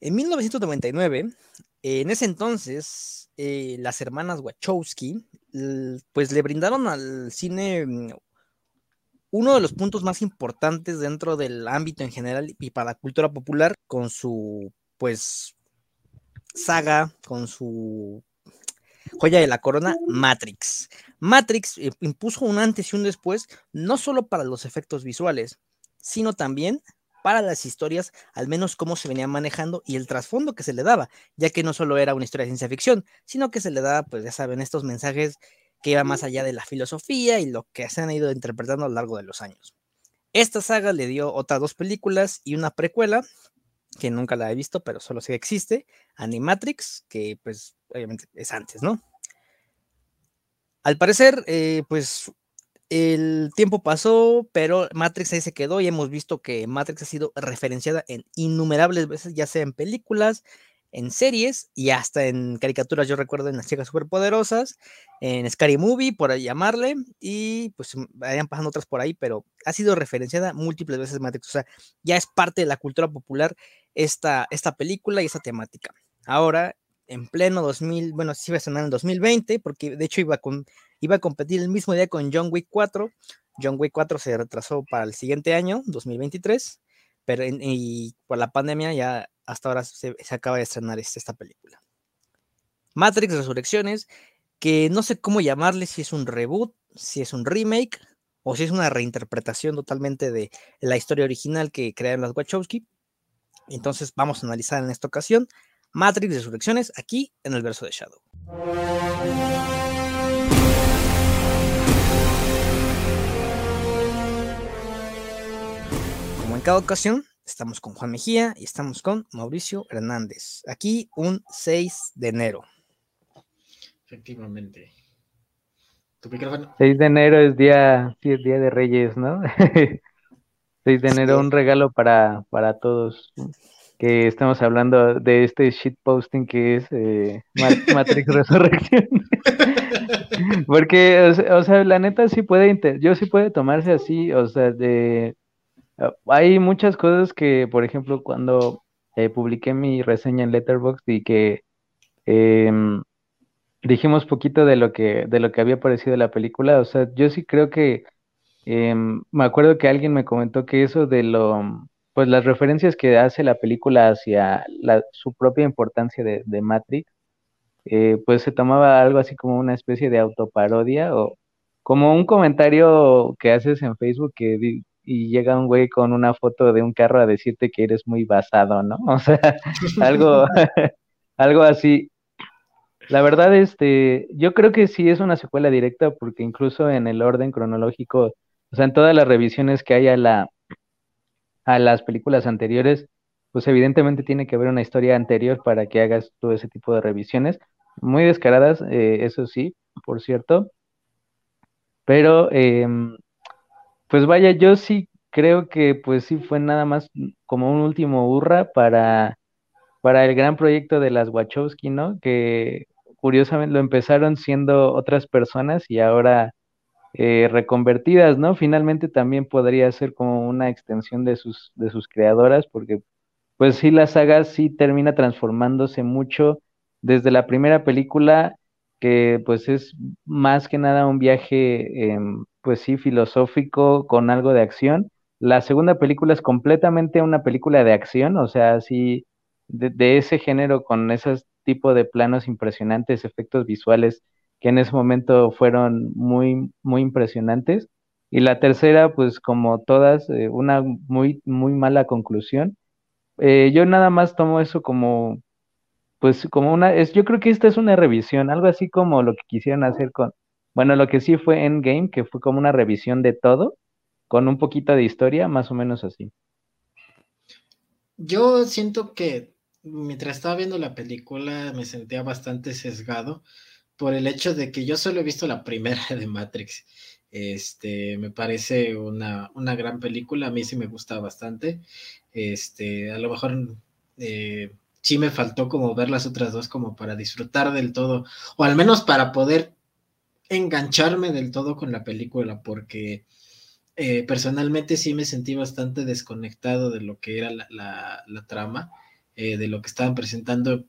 En 1999, en ese entonces, eh, las hermanas Wachowski, pues le brindaron al cine mm, uno de los puntos más importantes dentro del ámbito en general y para la cultura popular con su, pues, saga, con su joya de la corona, Matrix. Matrix eh, impuso un antes y un después, no solo para los efectos visuales, sino también para las historias, al menos cómo se venía manejando y el trasfondo que se le daba, ya que no solo era una historia de ciencia ficción, sino que se le daba, pues ya saben, estos mensajes que iban más allá de la filosofía y lo que se han ido interpretando a lo largo de los años. Esta saga le dio otras dos películas y una precuela, que nunca la he visto, pero solo sé que existe, Animatrix, que pues obviamente es antes, ¿no? Al parecer, eh, pues el tiempo pasó, pero Matrix ahí se quedó y hemos visto que Matrix ha sido referenciada en innumerables veces, ya sea en películas, en series y hasta en caricaturas. Yo recuerdo en Las Chicas Superpoderosas, en Scary Movie, por llamarle, y pues vayan pasando otras por ahí, pero ha sido referenciada múltiples veces Matrix. O sea, ya es parte de la cultura popular esta, esta película y esta temática. Ahora, en pleno 2000, bueno, sí va a estrenar en 2020, porque de hecho iba con Iba a competir el mismo día con John Wick 4. John Wick 4 se retrasó para el siguiente año, 2023, pero y por la pandemia ya hasta ahora se, acaba de estrenar este, esta película. Matrix Resurrecciones, que no sé cómo llamarle, si es un reboot, si es un remake o si es una reinterpretación totalmente de la historia original que crearon las Wachowski. Entonces vamos a analizar en esta ocasión Matrix Resurrecciones aquí en el verso de Shadow. Cada ocasión, estamos con Juan Mejía y estamos con Mauricio Hernández. Aquí un 6 de enero. Efectivamente. ¿Tu 6 de enero es día, sí, es día de Reyes, ¿no? 6 de enero, un regalo para, para todos que estamos hablando de este shitposting que es eh, Matrix Resurrección. Porque, o sea, la neta sí puede, yo sí puede tomarse así, o sea, de hay muchas cosas que, por ejemplo, cuando eh, publiqué mi reseña en Letterboxd y que em, dijimos poquito de lo que, de lo que había parecido la película, o sea, yo sí creo que em, me acuerdo que alguien me comentó que eso de lo, pues las referencias que hace la película hacia su propia importancia de, de Matrix, eh, pues se tomaba algo así como una especie de autoparodia o como un comentario que haces en Facebook que y llega un güey con una foto de un carro a decirte que eres muy basado, ¿no? O sea, algo, algo así. La verdad, este, yo creo que sí es una secuela directa porque incluso en el orden cronológico, o sea, en todas las revisiones que hay a la a las películas anteriores, pues evidentemente tiene que haber una historia anterior para que hagas todo ese tipo de revisiones, muy descaradas, eh, eso sí, por cierto, pero eh, pues vaya, yo sí creo que pues sí fue nada más como un último hurra para, para el gran proyecto de las Wachowski, ¿no? Que curiosamente lo empezaron siendo otras personas y ahora eh, reconvertidas, ¿no? Finalmente también podría ser como una extensión de sus, de sus creadoras, porque pues sí, la saga sí termina transformándose mucho desde la primera película, que pues es más que nada un viaje pues sí, filosófico con algo de acción. La segunda película es completamente una película de acción, o sea, sí, de, ese género con esos tipo de planos impresionantes, efectos visuales que en ese momento fueron muy, muy impresionantes. Y la tercera, pues como todas, eh, una muy, muy mala conclusión. Eh, yo nada más tomo eso como, pues como una, es, yo creo que esta es una revisión, algo así como lo que quisieron hacer con, bueno, lo que sí fue Endgame, que fue como una revisión de todo, con un poquito de historia, más o menos así. Yo siento que mientras estaba viendo la película me sentía bastante sesgado por el hecho de que yo solo he visto la primera de Matrix. Este, me parece una, una gran película, a mí sí me gusta bastante. Este, a lo mejor eh, sí me faltó como ver las otras dos como para disfrutar del todo, o al menos para poder engancharme del todo con la película porque eh, personalmente sí me sentí bastante desconectado de lo que era la, trama. eh, de lo que estaban presentando.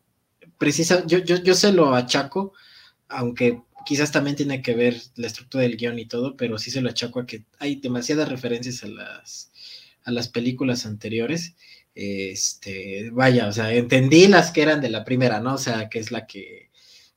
Precisa, yo, yo, yo se lo achaco, aunque quizás también tiene que ver la estructura del guion y todo, pero sí se lo achaco a que hay demasiadas referencias a las, a las películas anteriores. Este, vaya, o sea, entendí las que eran de la primera, ¿no? O sea, que es la que,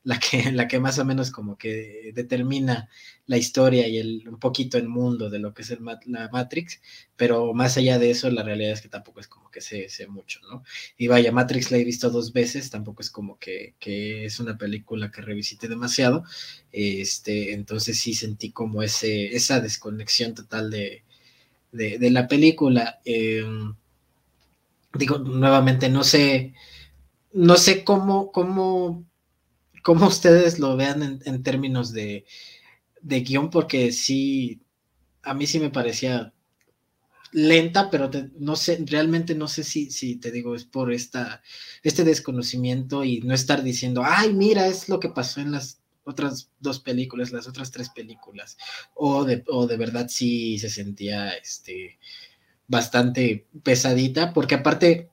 la que, la que más o menos como que determina la historia y el, un poquito el mundo de lo que es el, la Matrix, pero más allá de eso, la realidad es que tampoco es como que sé, sé mucho, ¿no? Y vaya, Matrix la he visto dos veces, tampoco es como que, que, es una película que revisite demasiado, este, entonces sí sentí como ese, esa desconexión total de, de, de la película. Eh, digo, nuevamente, no sé, no sé cómo, cómo cómo ustedes lo vean en, en términos de, de, guion, porque sí, a mí sí me parecía lenta, pero no sé, realmente no sé si, si te digo, es por esta, este desconocimiento y no estar diciendo, ay, mira, es lo que pasó en las otras dos películas, las otras tres películas, o de, o de verdad sí se sentía este, bastante pesadita, porque aparte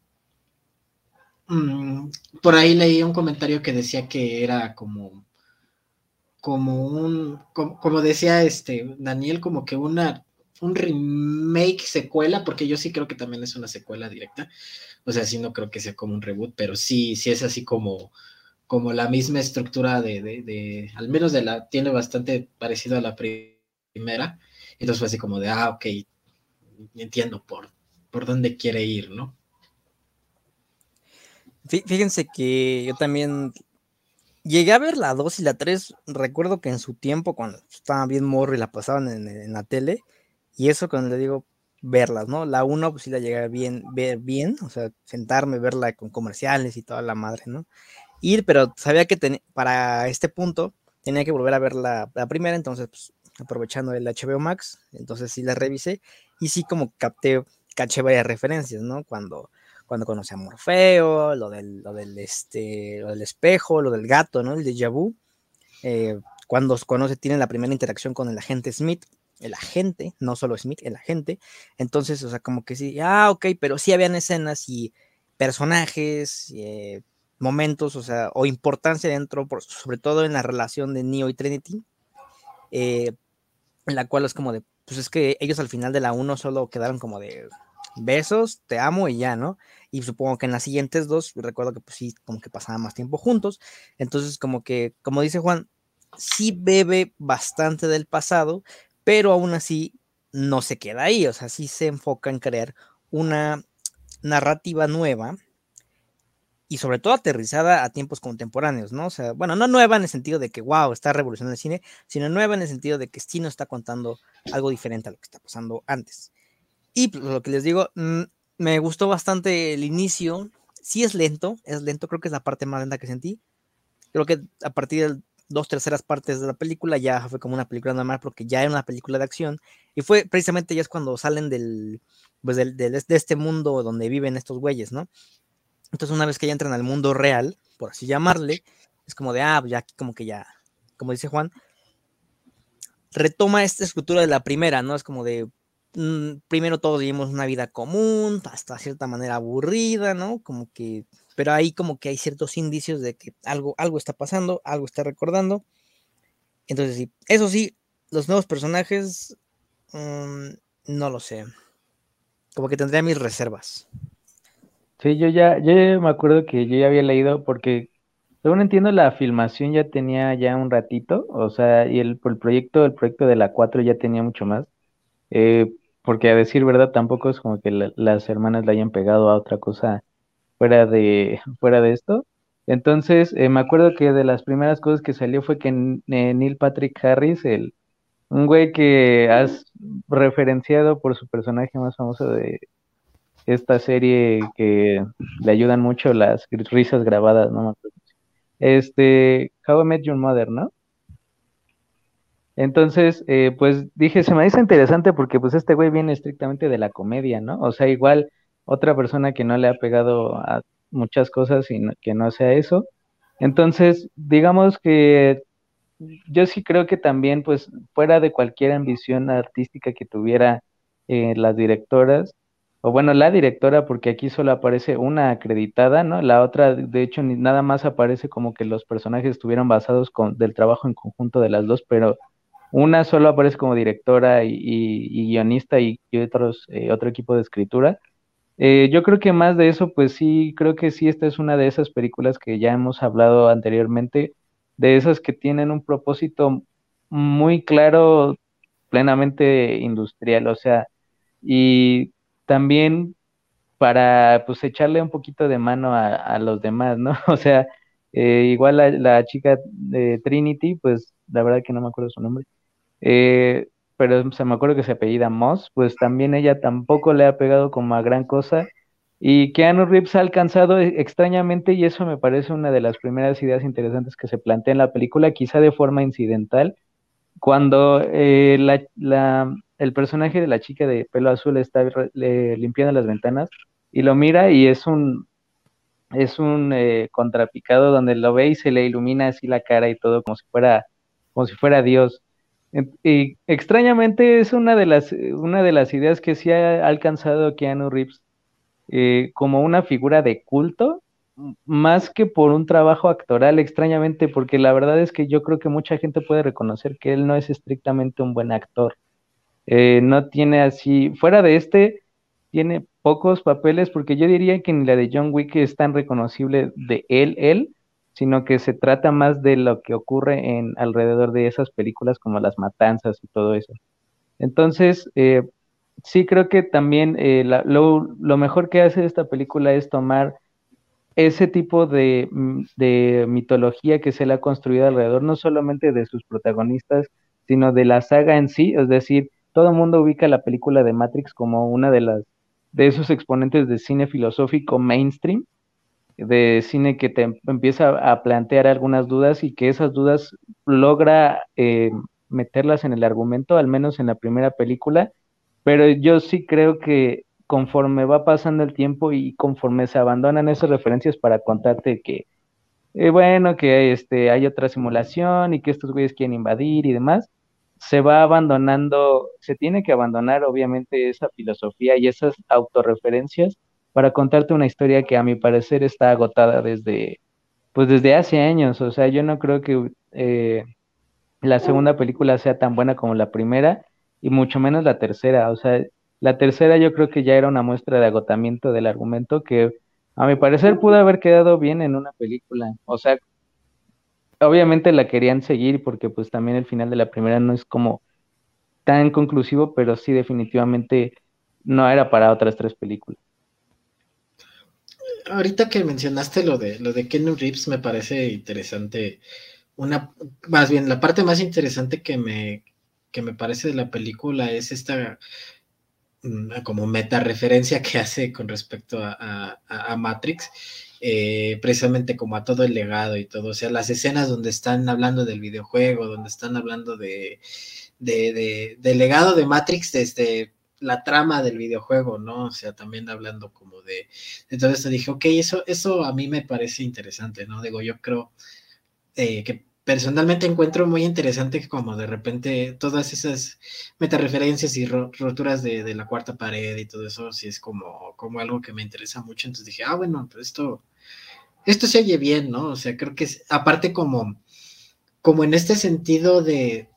Mm, por ahí leí un comentario que decía que era como, como un, como, decía este Daniel, como que una, un remake secuela, porque yo sí creo que también es una secuela directa. O sea, sí no creo que sea como un reboot, pero sí, sí es así como, como la misma estructura de, de, de al menos de la, tiene bastante parecido a la primera. Entonces fue así como de, ah, ok, entiendo por, por dónde quiere ir, ¿no? Fíjense que yo también llegué a ver la 2 y la 3. Recuerdo que en su tiempo, cuando estaba bien morro y la pasaban en, la tele, y eso cuando le digo verlas, ¿no? La 1, pues sí la llegué a bien, ver bien, o sea, sentarme, verla con comerciales y toda la madre, ¿no? Ir, pero sabía que para este punto tenía que volver a ver la, primera, entonces, pues, aprovechando el HBO Max, entonces sí la revisé y sí como capté, caché varias referencias, ¿no? Cuando cuando conoce a Morfeo, lo del, lo del, este, lo del espejo, lo del gato, ¿no? El de vu. Eh, cuando conoce, tiene la primera interacción con el agente Smith, el agente, no solo Smith, el agente. Entonces, o sea, como que sí, ah, ok, pero sí habían escenas y personajes, eh, momentos, o sea, o importancia dentro, sobre todo en la relación de Neo y Trinity, eh, en la cual es como de, pues es que ellos al final de la 1 solo quedaron como de, besos, te amo y ya, ¿no? Y supongo que en las siguientes dos, recuerdo que pues sí, como que pasaban más tiempo juntos. Entonces, como que, como dice Juan, sí bebe bastante del pasado, pero aún así no se queda ahí, o sea, sí se enfoca en crear una narrativa nueva y sobre todo aterrizada a tiempos contemporáneos, ¿no? O sea, bueno, no nueva en el sentido de que, wow, está revolucionando el cine, sino nueva en el sentido de que sí nos está contando algo diferente a lo que está pasando antes. Y pues, lo que les digo, mm, me gustó bastante el inicio. Sí es lento, es lento, creo que es la parte más lenta que sentí. Creo que a partir de dos terceras partes de la película ya fue como una película normal porque ya era una película de acción. Y fue precisamente ya es cuando salen del, pues del, de este mundo donde viven estos güeyes, ¿no? Entonces una vez que ya entran al mundo real, por así llamarle, es como de, ah, pues, ya como que ya, como dice Juan, retoma esta estructura de la primera, ¿no? Es como de, Mm, primero todos vivimos una vida común, hasta cierta manera aburrida, ¿no? Como que, pero ahí como que hay ciertos indicios de que algo, algo está pasando, algo está recordando. Entonces sí, eso sí, los nuevos personajes, mm, no lo sé. Como que tendría mis reservas. Sí, yo ya, yo me acuerdo que yo ya había leído porque, según entiendo, la filmación ya tenía ya un ratito, o sea, y el, el proyecto, el proyecto de la 4 ya tenía mucho más. Eh, porque a decir verdad tampoco es como que las hermanas le hayan pegado a otra cosa fuera de, fuera de esto. Entonces, eh, me acuerdo que de las primeras cosas que salió fue que eh, Neil Patrick Harris, el, un güey que has referenciado por su personaje más famoso de esta serie que le ayudan mucho las risas grabadas, no me. Este, How I Met Your Mother, ¿no? Entonces, eh, pues dije, se me dice interesante porque pues este güey viene estrictamente de la comedia, ¿no? O sea, igual otra persona que no le ha pegado a muchas cosas y que no sea eso. Entonces, digamos que yo sí creo que también, pues, fuera de cualquier ambición artística que tuviera eh, las directoras, o bueno, la directora, porque aquí solo aparece una acreditada, ¿no? La otra, de hecho, ni nada más aparece como que los personajes estuvieron basados con, del trabajo en conjunto de las dos, pero una solo aparece como directora y, guionista y, otros, eh, otro equipo de escritura. Eh, yo creo que más de eso, pues sí, creo que sí, esta es una de esas películas que ya hemos hablado anteriormente, de esas que tienen un propósito muy claro, plenamente industrial, o sea, y también para pues echarle un poquito de mano a, los demás, ¿no? O sea, eh, igual la, chica de Trinity, pues la verdad que no me acuerdo su nombre, eh, pero se me acuerdo que se apellida Moss, pues también ella tampoco le ha pegado como a gran cosa. Y Keanu Reeves ha alcanzado e, extrañamente, y eso me parece una de las primeras ideas interesantes que se plantea en la película, quizá de forma incidental, cuando eh, la, el personaje de la chica de pelo azul está limpiando las ventanas y lo mira y es un es un eh, contrapicado donde lo ve y se le ilumina así la cara y todo como si fuera como si fuera Dios. Y extrañamente es una de las, una de las ideas que sí ha alcanzado Keanu Reeves eh, como una figura de culto, más que por un trabajo actoral, extrañamente, porque la verdad es que yo creo que mucha gente puede reconocer que él no es estrictamente un buen actor. Eh, no tiene así, fuera de este, tiene pocos papeles, porque yo diría que ni la de John Wick es tan reconocible de él, él, sino que se trata más de lo que ocurre en alrededor de esas películas como las matanzas y todo eso. Entonces, eh, sí creo que también eh, lo, mejor que hace esta película es tomar ese tipo de, mm, de, mitología que se le ha construido alrededor, no solamente de sus protagonistas, sino de la saga en sí, es decir, todo el mundo ubica la película de Matrix como una de las de esos exponentes de cine filosófico mainstream, de cine que te empieza a plantear algunas dudas y que esas dudas logra eh, meterlas en el argumento, al menos en la primera película, pero yo sí creo que conforme va pasando el tiempo y conforme se abandonan esas referencias para contarte que, eh, bueno, que este, hay otra simulación y que estos güeyes quieren invadir y demás, se va abandonando, se tiene que abandonar obviamente esa filosofía y esas autorreferencias para contarte una historia que a mi parecer está agotada desde, pues desde hace años. O sea, yo no creo que eh, la segunda película sea tan buena como la primera y mucho menos la tercera. O sea, la tercera yo creo que ya era una muestra de agotamiento del argumento que a mi parecer pudo haber quedado bien en una película. O sea, obviamente la querían seguir porque pues también el final de la primera no es como tan conclusivo, pero sí definitivamente no era para otras tres películas ahorita que mencionaste lo de lo de Ken Reeves me parece interesante. Una, más bien, la parte más interesante que me, que me parece de la película es esta mm, como meta referencia que hace con respecto a, Matrix, eh, precisamente como a todo el legado y todo, o sea, las escenas donde están hablando del videojuego, donde están hablando de, de, de, del legado de Matrix desde la trama del videojuego, ¿no? O sea, también hablando como de, entonces te dije, ok, eso, eso a mí me parece interesante, ¿no? Digo, yo creo eh, que personalmente encuentro muy interesante como de repente todas esas metareferencias y roturas de, la cuarta pared y todo eso, sí es como, como algo que me interesa mucho, entonces dije, ah, bueno, pues esto, esto se oye bien, ¿no? O sea, creo que es, aparte como, como en este sentido de,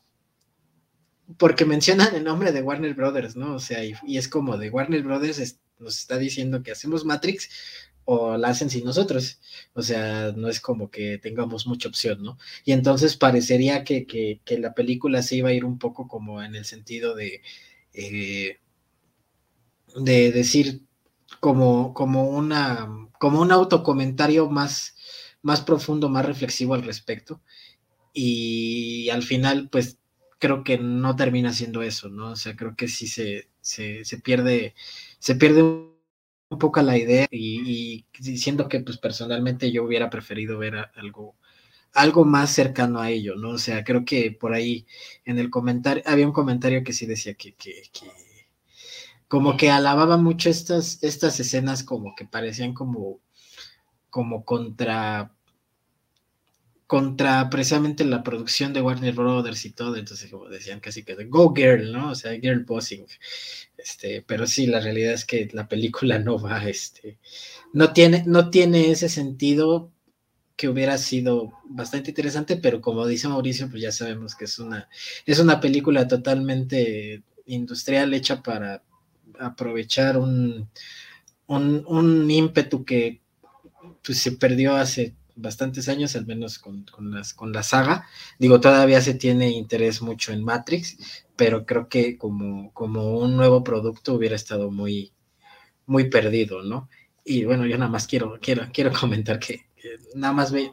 porque mencionan el nombre de Warner Brothers, ¿no? O sea, y, es como de Warner Brothers nos está diciendo que hacemos Matrix la hacen sin nosotros. O sea, no es como que tengamos mucha opción, ¿no? Y entonces parecería que, que, la película se iba a ir un poco como en el sentido de, eh, de decir como, como, una, como un autocomentario más, más profundo, más reflexivo al respecto. Y al final, pues creo que no termina siendo eso, ¿no? O sea, creo que sí se, se, se pierde, se pierde un poco la idea y, diciendo que pues personalmente yo hubiera preferido ver algo, algo más cercano a ello, ¿no? O sea, creo que por ahí en el comentario, había un comentario que sí decía que, que, que como que alababa mucho estas, estas escenas como que parecían como, como contra contra precisamente la producción de Warner Brothers y todo, entonces como decían casi que Go Girl, ¿no? O sea, Girl Bossing. Este, pero sí, la realidad es que la película no va, este, no tiene, no tiene ese sentido que hubiera sido bastante interesante, pero como dice Mauricio, pues ya sabemos que es una, es una película totalmente industrial hecha para aprovechar un, un, un ímpetu que pues, se perdió hace bastantes años, al menos con, las, con la saga. Digo, todavía se tiene interés mucho en Matrix, pero creo que como, como un nuevo producto hubiera estado muy, muy perdido, ¿no? Y bueno, yo nada más quiero, quiero, quiero comentar que, nada más ve,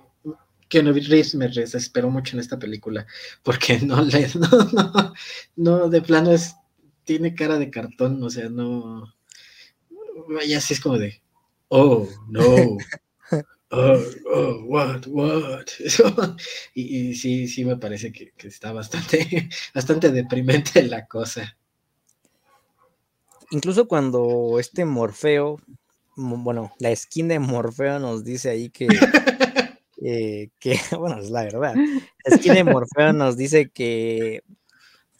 que Reeves me desesperó mucho en esta película, porque no le, no, no, no, de plano es, tiene cara de cartón, o sea, no, vaya, así es como de, oh, no, oh, oh, what, what. y, sí, sí me parece que, está bastante, bastante deprimente la cosa. Incluso cuando este Morfeo, bueno, la skin de Morfeo nos dice ahí que, eh, que bueno, es la verdad, la skin de Morfeo nos dice que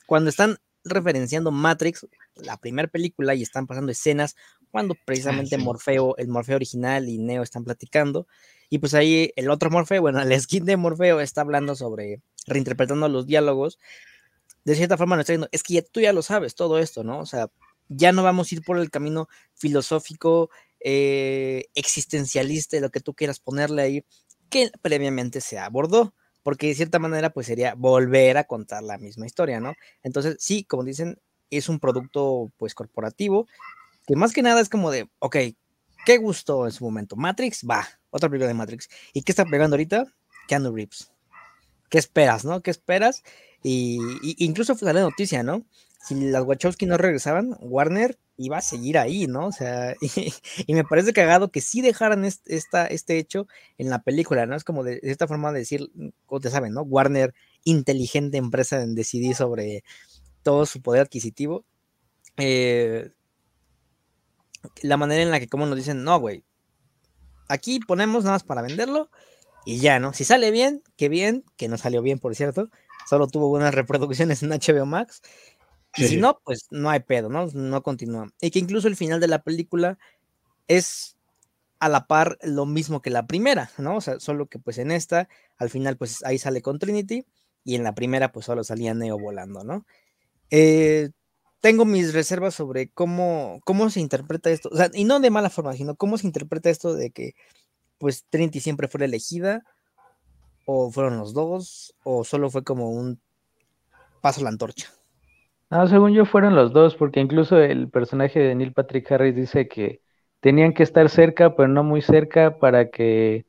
cuando están referenciando Matrix, la primera película, y están pasando escenas cuando ah, precisamente Morfeo, el Morfeo original y Neo están platicando. Y pues ahí el otro Morfeo, bueno, el skin de Morfeo está hablando sobre, reinterpretando los diálogos. De cierta forma nos está diciendo, es que ya, tú ya lo sabes todo esto, ¿no? O sea, ya no vamos a ir por el camino filosófico, eh, existencialista, lo que tú quieras ponerle ahí, que previamente se abordó porque de cierta manera pues sería volver a contar la misma historia, ¿no? Entonces, sí, como dicen, es un producto pues corporativo, que más que nada es como de, ok, ¿qué gustó en su momento? Matrix, va, otra película de Matrix. ¿Y qué está pegando ahorita? Keanu Reeves. ¿Qué esperas, no? ¿Qué esperas? Y, incluso fue la noticia, ¿no? Si las Wachowski no regresaban, Warner iba a seguir ahí, ¿no? O sea, y, me parece cagado que sí dejaran esta, este hecho en la película, ¿no? Es como de, esta forma de decir, como te saben, ¿no? Warner, inteligente empresa en decidir sobre todo su poder adquisitivo. Eh, la manera en la que como nos dicen, no, güey, aquí ponemos nada más para venderlo y ya, ¿no? Si sale bien, qué bien, que no salió bien, por cierto, solo tuvo buenas reproducciones en HBO Max. Y si no, pues no hay pedo, ¿no? No continúa. Y que incluso el final de la película es a la par lo mismo que la primera, ¿no? O sea, solo que pues en esta, al final pues ahí sale con Trinity y en la primera pues solo salía Neo volando, ¿no? Eh, tengo mis reservas sobre cómo, cómo se interpreta esto, o sea, y no de mala forma, sino cómo se interpreta esto de que pues Trinity siempre fue elegida, o fueron los dos, o solo fue como un paso a la antorcha. No, según yo fueron los dos, porque incluso el personaje de Neil Patrick Harris dice que tenían que estar cerca, pero no muy cerca para que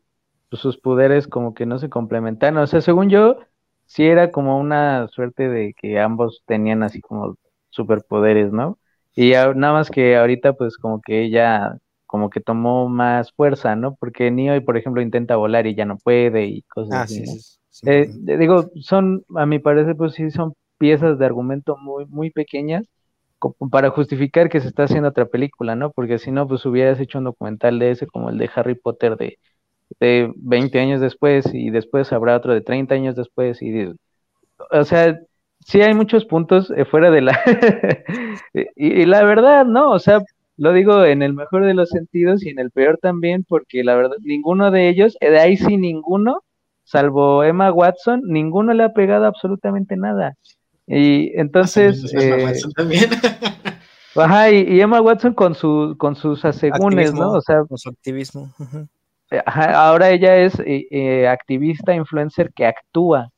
pues, sus poderes como que no se complementaran. O sea, según yo, sí era como una suerte de que ambos tenían así como superpoderes, ¿no? Y nada más que ahorita pues como que ella como que tomó más fuerza, ¿no? Porque Neo, por ejemplo, intenta volar y ya no puede y cosas ah, así. Eh, digo, son, a mi parecer, pues sí son piezas de argumento muy, muy pequeñas para justificar que se está haciendo otra película, ¿no? Porque si no, pues hubieras hecho un documental de ese como el de Harry Potter de, de 20 años después y después habrá otro de 30 años después y, o sea, sí hay muchos puntos eh, fuera de la... y, la verdad, ¿no? O sea, lo digo en el mejor de los sentidos y en el peor también, porque la verdad, ninguno de ellos, eh, de ahí sí ninguno, salvo Emma Watson, ninguno le ha pegado absolutamente nada. Y entonces... Emma eh, Watson también. Ajá, y, Emma Watson con, su, con sus asegúnes, ¿no? O sea, con su activismo. ahora ella es activista, influencer que actúa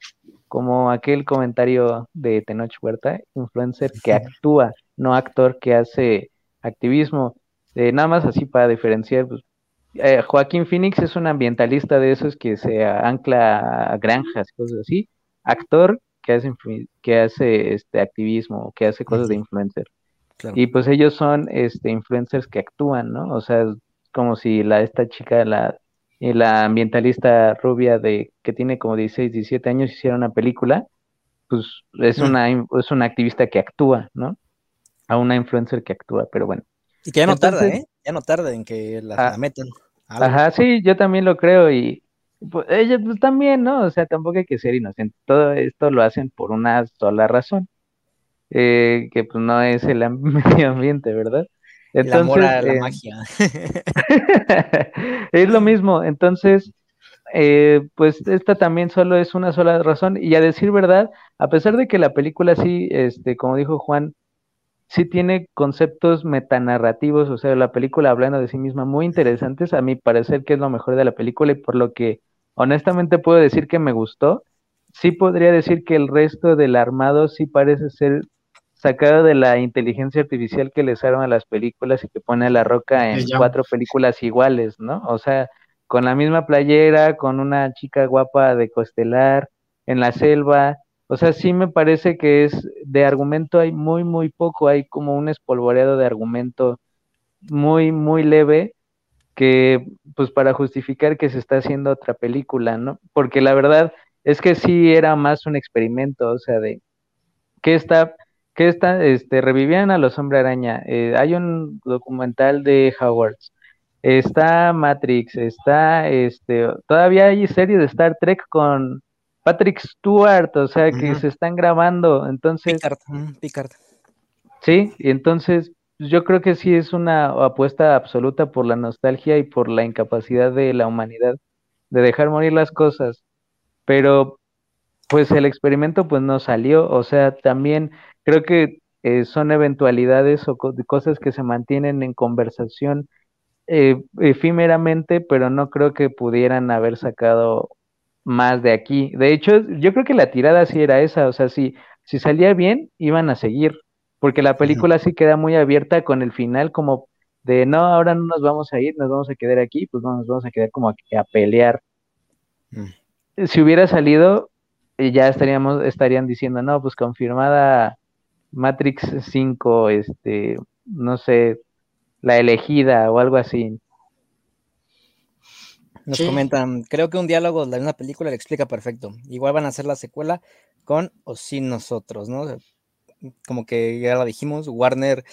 como aquel comentario de Tenoch Huerta, influencer que actúa, no actor que hace activismo. Eh, nada más así para diferenciar, pues, eh, Joaquín Phoenix es un ambientalista de esos que se ancla a granjas, cosas así. Actor que hace, que hace este activismo, que hace cosas de influencer. Y pues ellos son este influencers que actúan, ¿no? O sea, como si la esta chica, la la ambientalista rubia de que tiene como 16, 17 años hiciera una película, pues es mm. una es una activista que actúa, ¿no? A una influencer que actúa, pero bueno. Y que ya no tarda, ¿eh? Ya no tarda en que la, ah, metan. Ajá, sí, yo también lo creo y Pues ellos pues, también, ¿no? O sea, tampoco hay que ser inocente. Todo esto lo hacen por una sola razón, eh, que pues no es el medio ambiente, ¿verdad? El amor a la magia. es lo mismo. Entonces, eh, pues esta también solo es una sola razón. Y a decir verdad, a pesar de que la película sí, este, como dijo Juan, sí tiene conceptos metanarrativos, o sea, la película hablando de sí misma muy interesantes, a mi parecer que es lo mejor de la película y por lo que honestamente puedo decir que me gustó. Sí podría decir que el resto del armado sí parece ser sacado de la inteligencia artificial que les arma a las películas y que pone a la roca en cuatro películas iguales, ¿no? O sea, con la misma playera, con una chica guapa de costelar, en la selva. O sea, sí me parece que es de argumento hay muy, muy poco, hay como un espolvoreado de argumento muy, muy leve que, pues para justificar que se está haciendo otra película, ¿no? Porque la verdad es que sí era más un experimento, o sea, de qué está que está, este, revivían a los Hombre Araña. Eh, hay un documental de Howard. Está Matrix, está, este, todavía hay serie de Star Trek con Patrick Stewart, o sea, que se están grabando, entonces... Picard, Picard. Sí, y entonces yo creo que sí es una apuesta absoluta por la nostalgia y por la incapacidad de la humanidad de dejar morir las cosas, pero pues el experimento pues no salió, o sea, también creo que eh, son eventualidades o cosas que se mantienen en conversación eh, efímeramente, pero no creo que pudieran haber sacado más de aquí. De hecho, yo creo que la tirada sí era esa, o sea, si, si salía bien, iban a seguir, porque la película sí queda muy abierta con el final como de, no, ahora no nos vamos a ir, nos vamos a quedar aquí, pues no, nos vamos a quedar como a, a pelear. Mm. Si hubiera salido, ya estaríamos, estarían diciendo, no, pues confirmada Matrix 5, este, no sé, la elegida o algo así. Nos comentan, creo que un diálogo de una película le explica perfecto. Igual van a hacer la secuela con o sin nosotros, ¿no? Como que ya lo dijimos, Warner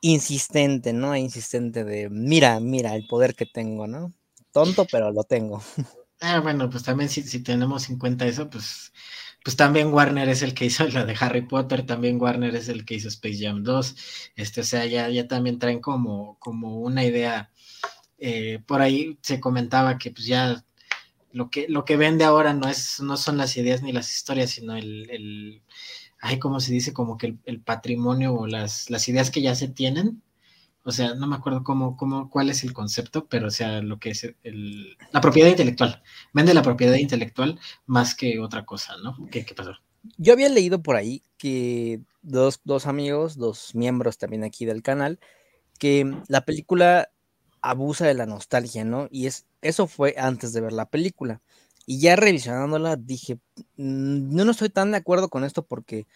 insistente, ¿no? Insistente de, mira, mira el poder que tengo, ¿no? Tonto, pero lo tengo. Ah, bueno, pues también si, tenemos en cuenta eso, pues pues también Warner es el que hizo la de Harry Potter, también Warner es el que hizo Space Jam 2, este, o sea, ya, ya también traen como, como una idea, eh, por ahí se comentaba que pues ya lo que, lo que vende ahora no, es, no son las ideas ni las historias, sino el, el ay, ¿cómo se dice? Como que el, el patrimonio o las, las ideas que ya se tienen, o sea, no me acuerdo cómo, cómo, cuál es el concepto, pero o sea, lo que es el, la propiedad intelectual. Vende la propiedad intelectual más que otra cosa, ¿no? ¿Qué, pasó? Yo había leído por ahí que dos, dos amigos, dos miembros también aquí del canal, que la película abusa de la nostalgia, ¿no? Y es, eso fue antes de ver la película. Y ya revisionándola dije, mm, no, no estoy tan de acuerdo con esto porque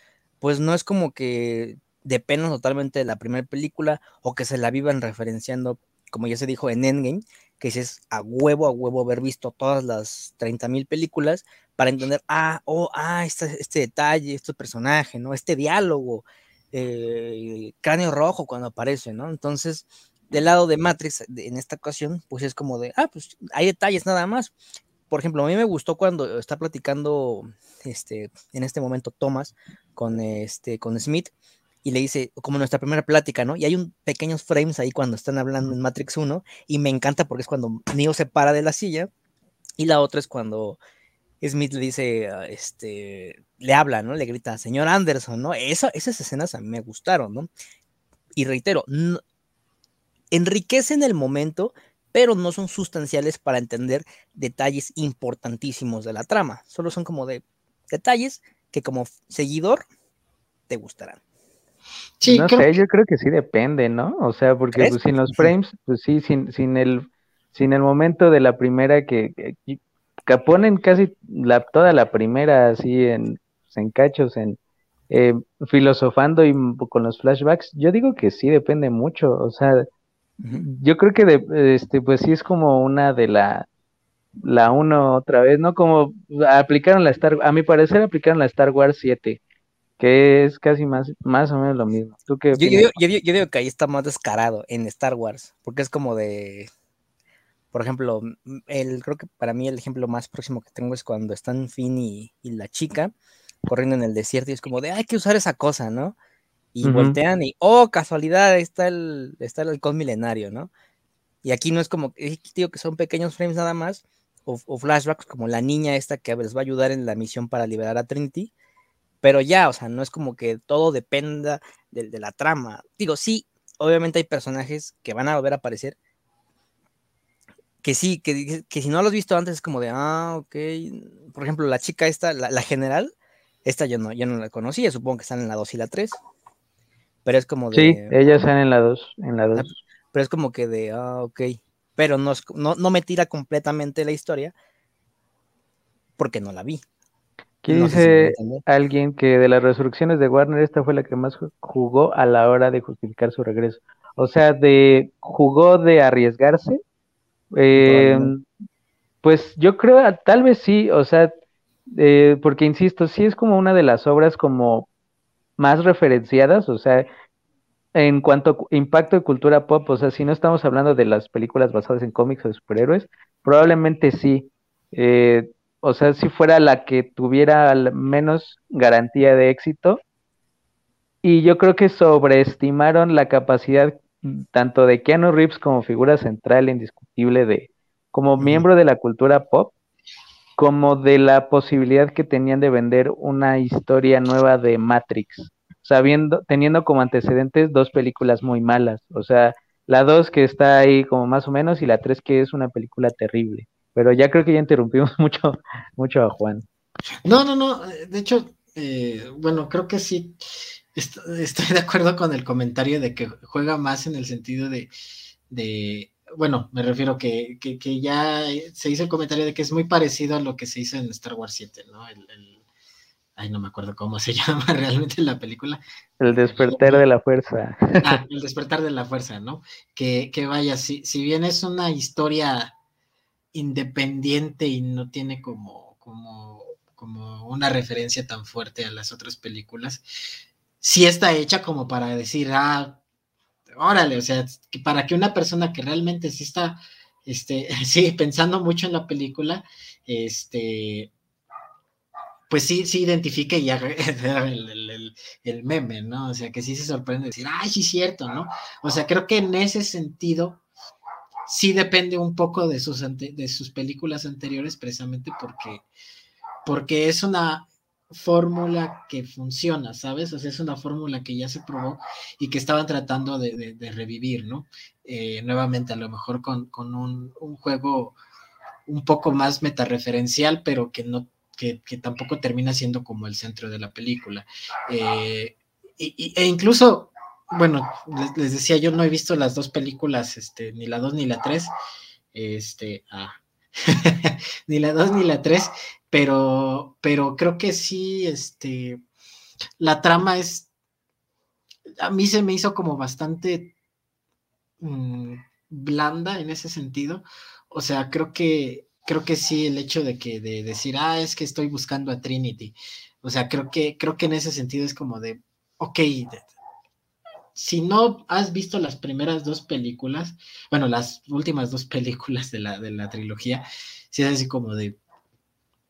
pues no es como que dependen totalmente de la primera película o que se la vivan referenciando, como ya se dijo en Endgame, que es a huevo, a huevo haber visto todas las 30 mil películas para entender, ah, oh, ah, este, este detalle, este personaje, ¿no? Este diálogo, eh, cráneo rojo cuando aparece, ¿no? Entonces, del lado de Matrix, en esta ocasión, pues es como de, ah, pues hay detalles nada más. Por ejemplo, a mí me gustó cuando está platicando, este, en este momento Thomas con, este, con Smith, y le dice, como nuestra primera plática, ¿no? Y hay un pequeños frames ahí cuando están hablando en Matrix 1 y me encanta porque es cuando Neo se para de la silla y la otra es cuando Smith le dice, ah, este, le habla, ¿no? Le grita, señor Anderson, ¿no? esas escenas a mí me gustaron, ¿no? Y reitero, enriquecen el momento, pero no son sustanciales para entender detalles importantísimos de la trama. Solo son como de detalles que como seguidor te gustarán. Sí, no sé, yo creo que sí depende, ¿no? O sea, porque pues, sin los frames, pues sí, sin, sin el sin el momento de la primera que, que, ponen casi la, toda la primera así en, pues, en cachos, en eh, filosofando y con los flashbacks, yo digo que sí depende mucho, o sea, yo creo que de, este, pues sí es como una de la la uno otra vez, ¿no? Como aplicaron la Star, a mi parecer aplicaron la Star Wars 7 que es casi más, más o menos lo mismo. ¿Tú yo, digo, que ahí está más descarado en Star Wars, porque es como de... por ejemplo, el, creo que para mí el ejemplo más próximo que tengo es cuando están Finn y, la chica corriendo en el desierto y es como de, hay que usar esa cosa, ¿no? Y voltean y, oh, casualidad, está el, está el halcón milenario, ¿no? Y aquí no es como, digo que son pequeños frames nada más, o, flashbacks como la niña esta que les va a ayudar en la misión para liberar a Trinity, pero ya, o sea, no es como que todo dependa de, de la trama. Digo, sí, obviamente hay personajes que van a volver a aparecer, que sí, que, que, si no lo has visto antes es como de, ah, ok. Por ejemplo, la chica esta, la, general, esta yo no, yo no la conocía, supongo que están en la 2 y la 3. Pero es como de. Sí, ellas están en la 2, en la 2. Pero es como que de, ah, ok pero no, no, me tira completamente la historia porque no la vi. ¿Qué dice alguien que de las resurrecciones de Warner esta fue la que más jugó a la hora de justificar su regreso? O sea, de jugó de arriesgarse. Em, pues yo creo, tal vez sí, o sea, eh, porque insisto, sí es como una de las obras como más referenciadas, o sea, en cuanto a impacto de cultura pop, o sea, si no estamos hablando de las películas basadas en cómics o de superhéroes, probablemente sí. Eh, o sea, si fuera la que tuviera menos garantía de éxito. Y yo creo que sobreestimaron la capacidad tanto de Keanu Reeves como figura central indiscutible de como miembro de la cultura pop, como de la posibilidad que tenían de vender una historia nueva de Matrix sabiendo, teniendo como antecedentes dos películas muy malas. O sea, la dos que está ahí como más o menos y la tres que es una película terrible. Pero ya creo que ya interrumpimos mucho, mucho a Juan. No, no, no. De hecho, eh, bueno, creo que sí. Estoy de acuerdo con el comentario de que juega más en el sentido de, de bueno, me refiero que, que, que, ya se hizo el comentario de que es muy parecido a lo que se hizo en Star Wars 7, ¿no? el, ay, no me acuerdo cómo se llama realmente la película. El despertar de la fuerza. Ah, el despertar de la fuerza, ¿no? Que, que vaya, si, si bien es una historia independiente y no tiene como, como, como una referencia tan fuerte a las otras películas, sí está hecha como para decir, ah, órale, o sea, para que una persona que realmente sí está, este, sí, pensando mucho en la película, este, pues sí, sí identifica y haga el, el, meme, ¿no? O sea, que sí se sorprende decir, ay, sí es cierto, ¿no? O sea, creo que en ese sentido sí depende un poco de sus, de sus películas anteriores, precisamente porque, porque es una fórmula que funciona, ¿sabes? O sea, es una fórmula que ya se probó y que estaban tratando de, revivir, ¿no? Eh, nuevamente, a lo mejor con, con un, un juego un poco más metareferencial, pero que no que, tampoco termina siendo como el centro de la película. Eh, e incluso, bueno, les, decía, yo no he visto las dos películas, este, ni la dos ni la tres, este, ah, ni la dos ni la tres, pero, pero creo que sí, este, la trama es, a mí se me hizo como bastante mm, blanda en ese sentido, o sea, creo que creo que sí, el hecho de que de decir, ah, es que estoy buscando a Trinity. O sea, creo que, creo que en ese sentido es como de, ok, si no has visto las primeras dos películas, bueno, las últimas dos películas de la, de la trilogía, sí es así como de,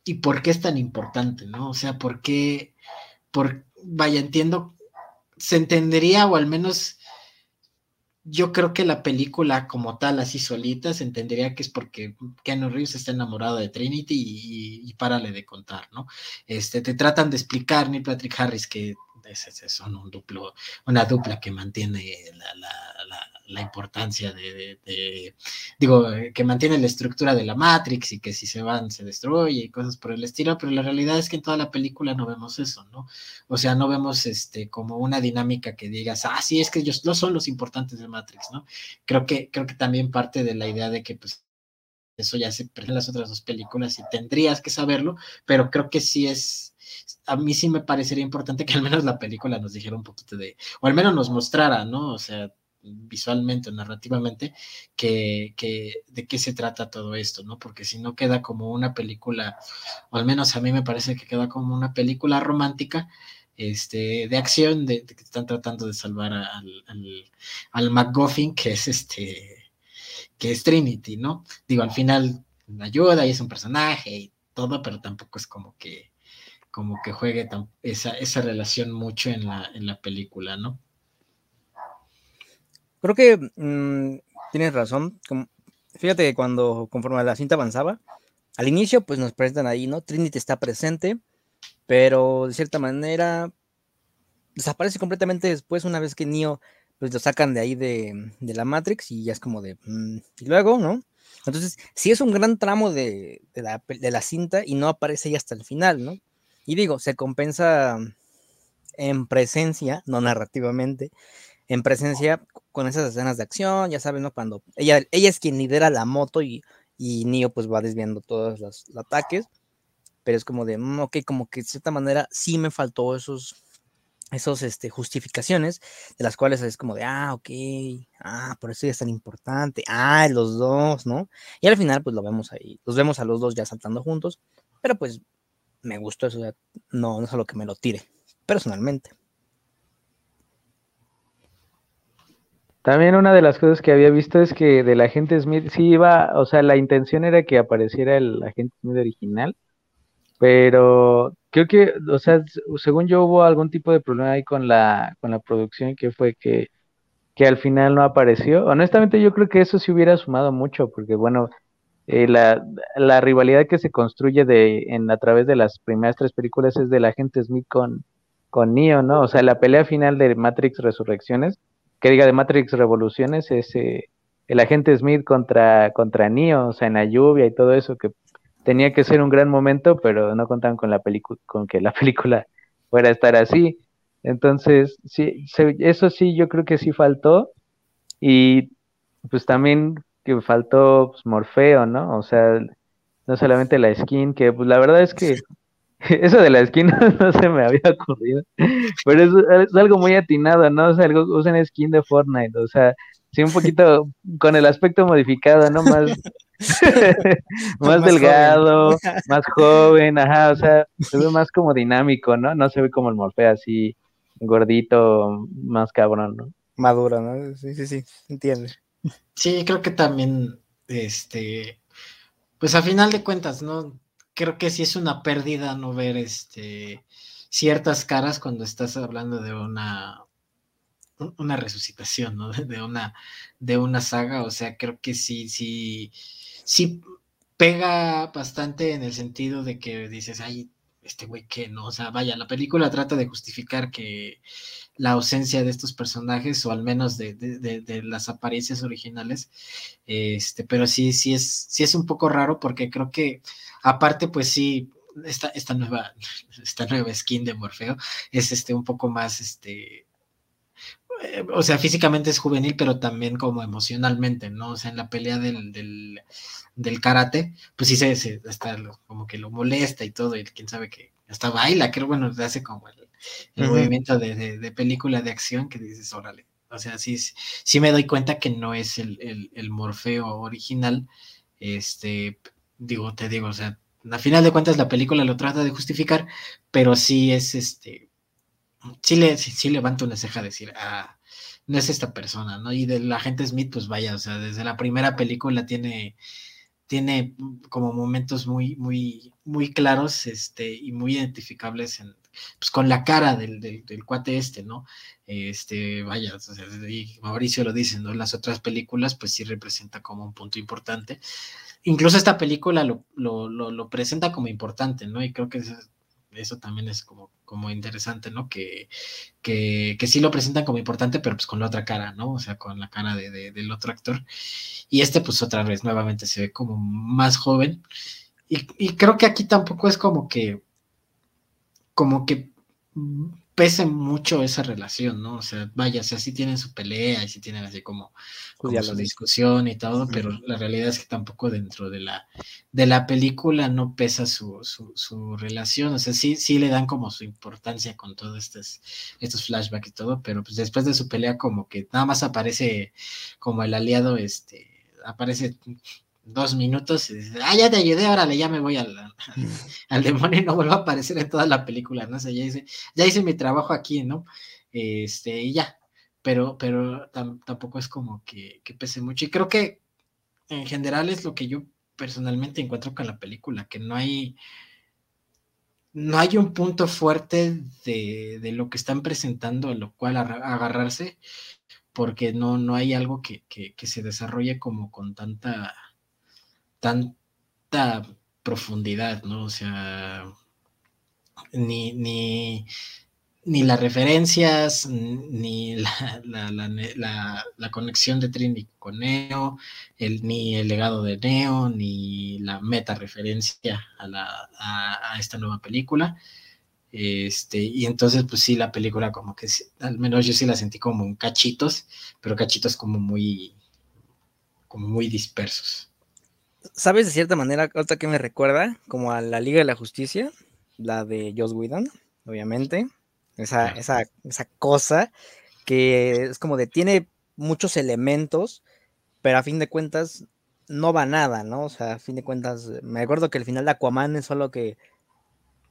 ¿y por qué es tan importante, no? O sea, ¿por qué? Por, vaya, entiendo, se entendería o al menos yo creo que la película como tal, así solita, se entendería que es porque Keanu Reeves está enamorado de Trinity y, párale de contar, ¿no? Este, te tratan de explicar Neil Patrick Harris que son un duplo, una dupla que mantiene la, la importancia de, digo, que mantiene la estructura de la Matrix y que si se van se destruye y cosas por el estilo, pero la realidad es que en toda la película no vemos eso, ¿no? O sea, no vemos este como una dinámica que digas, ah, sí, es que ellos no son los importantes de Matrix, ¿no? Creo que, creo que también parte de la idea de que pues eso ya se en las otras dos películas y tendrías que saberlo, pero creo que sí es, a mí sí me parecería importante que al menos la película nos dijera un poquito de, o al menos nos mostrara, ¿no? O sea, visualmente o narrativamente que, de qué se trata todo esto, ¿no? Porque si no queda como una película, o al menos a mí me parece que queda como una película romántica, este, de acción, de, que están tratando de salvar al, al, McGuffin, que es este, que es Trinity, ¿no? Digo, al final ayuda y es un personaje y todo, pero tampoco es como que como que juegue esa, esa relación mucho en la, en la película, ¿no? Creo que mm, tienes razón. fíjate que cuando, conforme la cinta avanzaba, al inicio, pues nos presentan ahí, ¿no? Trinity está presente, pero de cierta manera desaparece completamente después, una vez que Neo pues lo sacan de ahí de, la Matrix y ya es como de. Mm, y luego, ¿no? Entonces, sí es un gran tramo de, la, de, la, cinta y no aparece ahí hasta el final, ¿no? Y digo, se compensa en presencia, no narrativamente, en presencia con esas escenas de acción, ya saben, ¿no? Cuando ella, ella es quien lidera la moto y, y Neo pues va desviando todos los, ataques, pero es como de, mm, ok, como que de cierta manera sí me faltó esos, esos este, justificaciones, de las cuales es como de, ah, ok, ah, por eso ya es tan importante, ah, los dos, ¿no? Y al final pues lo vemos ahí, los vemos a los dos ya saltando juntos, pero pues me gustó eso, no, no es algo que me lo tire, personalmente. También una de las cosas que había visto es que del agente Smith sí iba, o sea, la intención era que apareciera el agente Smith original, pero creo que, o sea, según yo hubo algún tipo de problema ahí con la, con la producción que fue que, que al final no apareció. Honestamente yo creo que eso sí hubiera sumado mucho, porque bueno, eh, la, la, rivalidad que se construye de, en, a través de las primeras tres películas es del agente Smith con, con Neo, ¿no? O sea, la pelea final de Matrix Resurrecciones que diga de Matrix Revoluciones es eh, el agente Smith contra, contra Neo, o sea, en la lluvia y todo eso, que tenía que ser un gran momento, pero no contaban con la película, con que la película fuera a estar así. Entonces, sí, eso sí, yo creo que sí faltó. Y pues también que faltó pues, Morfeo, ¿no? O sea, no solamente la skin, que pues la verdad es que Eso de la esquina no se me había ocurrido, pero es, algo muy atinado, ¿no? O sea, algo, usan skin de Fortnite, o sea, sí, un poquito con el aspecto modificado, ¿no? Más, más, delgado, más joven, ajá, o sea, se ve más como dinámico, ¿no? No se ve como el Morfeo así, gordito, más cabrón, ¿no? Maduro, ¿no? Sí, sí, sí, entiende. Sí, creo que también, este, pues a final de cuentas, ¿no? Creo que sí es una pérdida no ver este, ciertas caras cuando estás hablando de una, una resucitación, ¿no? De una, de una saga, o sea, creo que sí, sí, sí pega bastante en el sentido de que dices, ay, este güey que no, o sea, vaya, la película trata de justificar que la ausencia de estos personajes, o al menos de, de, las apariencias originales, este, pero sí, sí es, sí es un poco raro porque creo que Aparte, pues sí, esta, esta, nueva, esta nueva skin de Morfeo es este un poco más, este, eh, o sea, físicamente es juvenil, pero también como emocionalmente, ¿no? O sea, en la pelea del, del, karate, pues sí se, está como que lo molesta y todo, y quién sabe que hasta baila, que bueno, hace como el, movimiento de, película de acción que dices, órale. O sea, sí, sí me doy cuenta que no es el, el, el Morfeo original, este, digo, te digo, o sea, a final de cuentas la película lo trata de justificar, pero sí es este, sí, le, sí, levanta una ceja decir, ah, no es esta persona, ¿no? Y de la gente Smith, pues vaya, o sea, desde la primera película tiene, tiene como momentos muy, muy, muy claros, este, y muy identificables en, pues con la cara del, del, cuate este, ¿no? Este, vaya, o sea, y Mauricio lo dice, ¿no? Las otras películas, pues sí representa como un punto importante incluso esta película lo, lo, lo, presenta como importante, ¿no? Y creo que eso, también es como, como interesante, ¿no? Que, que, que, sí lo presentan como importante, pero pues con la otra cara, ¿no? O sea, con la cara de, del otro actor. Y este, pues otra vez, nuevamente se ve como más joven. Y, y creo que aquí tampoco es como que, como que pese mucho esa relación, ¿no? O sea, vaya, o sea, sí tienen su pelea y sí tienen así como, su discusión y todo, pero la realidad es que tampoco dentro de la, de la película no pesa su, su, relación, o sea, sí, sí le dan como su importancia con todos estos, estos flashbacks y todo, pero pues después de su pelea como que nada más aparece como el aliado, este, aparece dos minutos y dice, ah, ya te ayudé, órale, ya me voy al, al demonio y no vuelvo a aparecer en toda la película, ¿no? O sea, ya hice, ya hice mi trabajo aquí, ¿no? Este, y ya, pero, pero tampoco es como que, que, pese mucho. Y creo que en general es lo que yo personalmente encuentro con la película, que no hay, no hay un punto fuerte de, lo que están presentando, a lo cual agarrarse, porque no, no hay algo que, se desarrolle como con tanta, tanta profundidad, ¿no? O sea, ni, ni, ni las referencias, ni la, conexión de Trinity con Neo, el, ni el legado de Neo, ni la meta referencia a, a, esta nueva película. Este, y entonces, pues sí, la película como que, al menos yo sí la sentí como en cachitos, pero cachitos como muy, como muy dispersos. ¿Sabes de cierta manera, otra que me recuerda? Como a la Liga de la Justicia, la de Joss Whedon, obviamente esa, esa, esa cosa que es como de, tiene muchos elementos, pero a fin de cuentas no va nada, ¿no? O sea, a fin de cuentas, me acuerdo que el final de Aquaman es solo que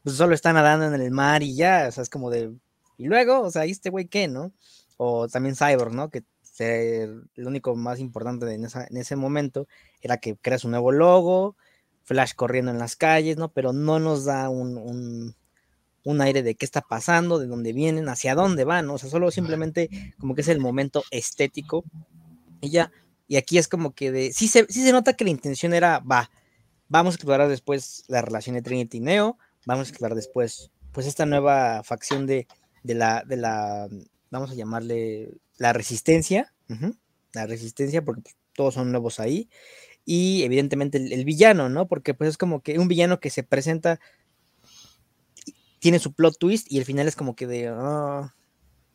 pues, solo está nadando en el mar y ya, o sea, es como de, y luego, o sea, ¿y este güey qué, no? O también Cyborg, ¿no? Que lo único más importante en, esa, en ese momento era que creas un nuevo logo, Flash corriendo en las calles, ¿no? Pero no nos da un un aire de qué está pasando, de dónde vienen, hacia dónde van, o sea, solo simplemente como que es el momento estético y ya, y aquí es como que de, sí se, sí se nota que la intención era, va, vamos a explorar después la relación de Trinity y Neo, vamos a explorar después, pues esta nueva facción de, de la, de la, vamos a llamarle la resistencia, la resistencia, porque pues, todos son nuevos ahí, y evidentemente el, el, villano, ¿no? Porque pues es como que un villano que se presenta tiene su plot twist y el final es como que de, ah,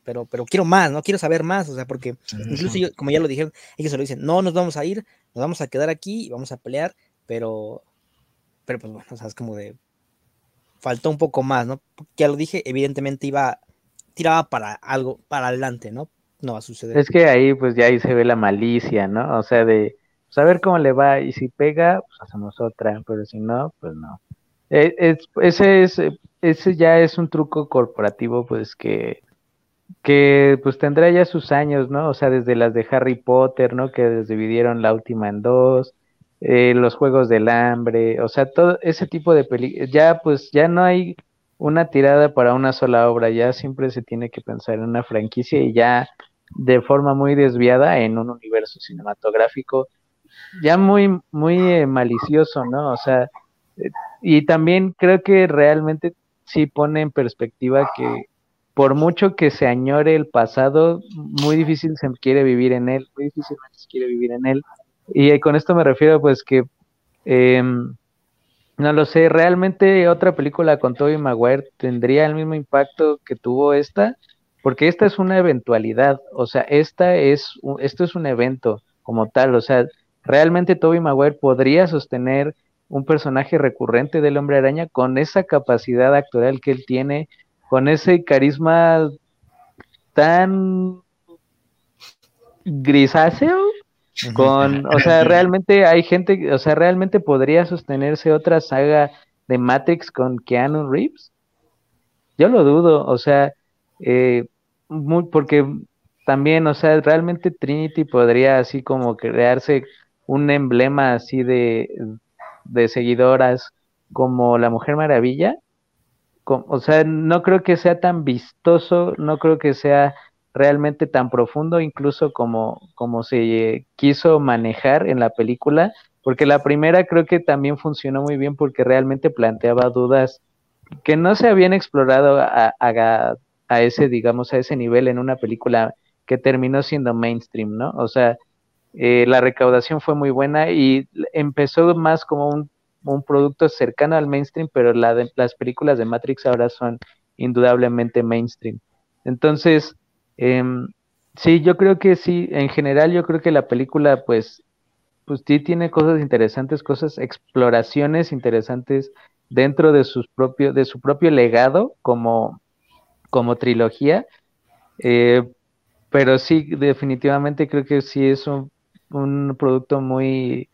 pero, pero quiero más, ¿no? Quiero saber más, o sea, porque incluso como ya lo dijeron, ellos se lo dicen, no nos vamos a ir, nos vamos a quedar aquí y vamos a pelear, pero, pero pues bueno, o sea, es como de, faltó un poco más, ¿no? Ya lo dije, evidentemente iba, tiraba para algo, para adelante, ¿no? No va a suceder. Es que ahí, pues ya ahí se ve la malicia, ¿no? O sea, de saber pues, cómo le va y si pega, pues hacemos otra, pero si no, pues no. Eh, ese es ese ya es un truco corporativo, pues que, que pues tendrá ya sus años, ¿no? O sea, desde las de Harry Potter, ¿no? Que dividieron la última en dos, eh, los Juegos del Hambre, o sea, todo ese tipo de películas, ya pues ya no hay una tirada para una sola obra, ya siempre se tiene que pensar en una franquicia y ya de forma muy desviada en un universo cinematográfico, ya muy, muy eh, malicioso, ¿no? O sea, eh, y también creo que realmente sí pone en perspectiva que por mucho que se añore el pasado, muy difícil se quiere vivir en él, muy difícilmente se quiere vivir en él. Y con esto me refiero pues que, em, no lo sé, realmente otra película con Tobey Maguire tendría el mismo impacto que tuvo esta, porque esta es una eventualidad, o sea, esta es, esto es un evento como tal, o sea, realmente Tobey Maguire podría sostener un personaje recurrente del hombre araña con esa capacidad actoral que él tiene, con ese carisma tan grisáceo, con, o sea, realmente hay gente, o sea, realmente podría sostenerse otra saga de Matrix con Keanu Reeves. Yo lo dudo, o sea, eh, muy, porque también, o sea, realmente Trinity podría así como crearse un emblema así de, de seguidoras como La Mujer Maravilla. o sea, no creo que sea tan vistoso, no creo que sea realmente tan profundo, incluso como, como se quiso manejar en la película, porque la primera creo que también funcionó muy bien porque realmente planteaba dudas que no se habían explorado a, a, a ese, digamos, a ese nivel en una película que terminó siendo mainstream, ¿no? O sea, eh, la recaudación fue muy buena y empezó más como un, producto cercano al mainstream, pero las películas de Matrix ahora son indudablemente mainstream. Entonces, em, sí, yo creo que sí, en general yo creo que la película pues, pues sí tiene cosas interesantes, cosas, exploraciones interesantes dentro de, sus propio, de su propio legado como, como trilogía. Eh, pero sí, definitivamente creo que sí es un, un producto muy,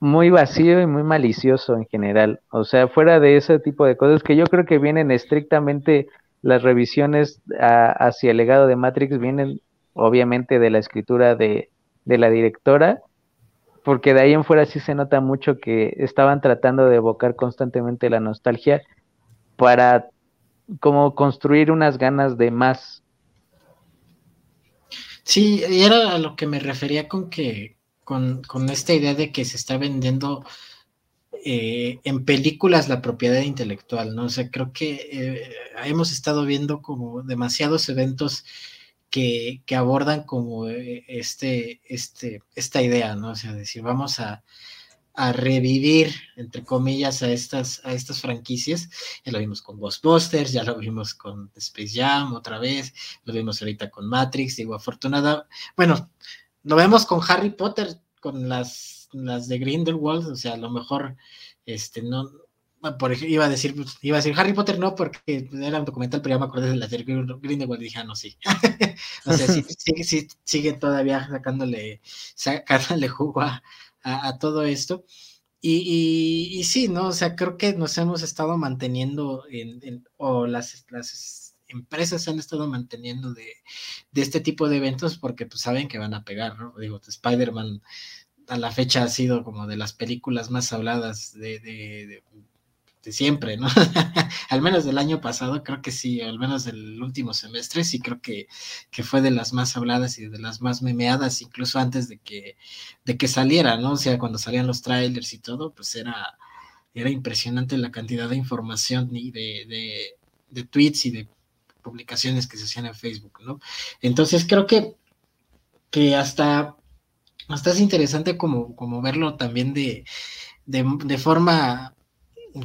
muy vacío y muy malicioso en general. O sea, fuera de ese tipo de cosas que yo creo que vienen estrictamente las revisiones hacia el legado de Matrix, vienen obviamente de la escritura de, de la directora, porque de ahí en fuera sí se nota mucho que estaban tratando de evocar constantemente la nostalgia para como construir unas ganas de más. Sí, y era a lo que me refería con que, con, con esta idea de que se está vendiendo eh, en películas la propiedad intelectual, ¿no? O sea, creo que eh, hemos estado viendo como demasiados eventos que, que abordan como eh, este, este, esta idea, ¿no? O sea, decir, vamos a, a revivir, entre comillas, a estas, a estas franquicias. Ya lo vimos con Ghostbusters, ya lo vimos con Space Jam otra vez, lo vimos ahorita con Matrix, digo, afortunada. Bueno, lo vemos con Harry Potter, con las, las de Grindelwald, o sea, a lo mejor, este, no, por iba a decir, iba a decir Harry Potter no, porque era un documental, pero ya me acordé de la de Grindelwald y dije, ah, no, sí. o sea, sí, sí, sigue todavía sacándole, sacándole jugo a, a, todo esto. Y, y, sí, ¿no? O sea, creo que nos hemos estado manteniendo en, o las, las empresas han estado manteniendo de, de, este tipo de eventos porque pues saben que van a pegar, ¿no? Digo, Spider-Man a la fecha ha sido como de las películas más habladas de siempre, ¿no? al menos del año pasado, creo que sí, al menos del último semestre, sí creo que, que, fue de las más habladas y de las más memeadas, incluso antes de que, de que saliera, ¿no? O sea, cuando salían los trailers y todo, pues era, era impresionante la cantidad de información y de, de, tweets y de publicaciones que se hacían en Facebook, ¿no? Entonces creo que, que hasta, hasta es interesante como, como verlo también de, de forma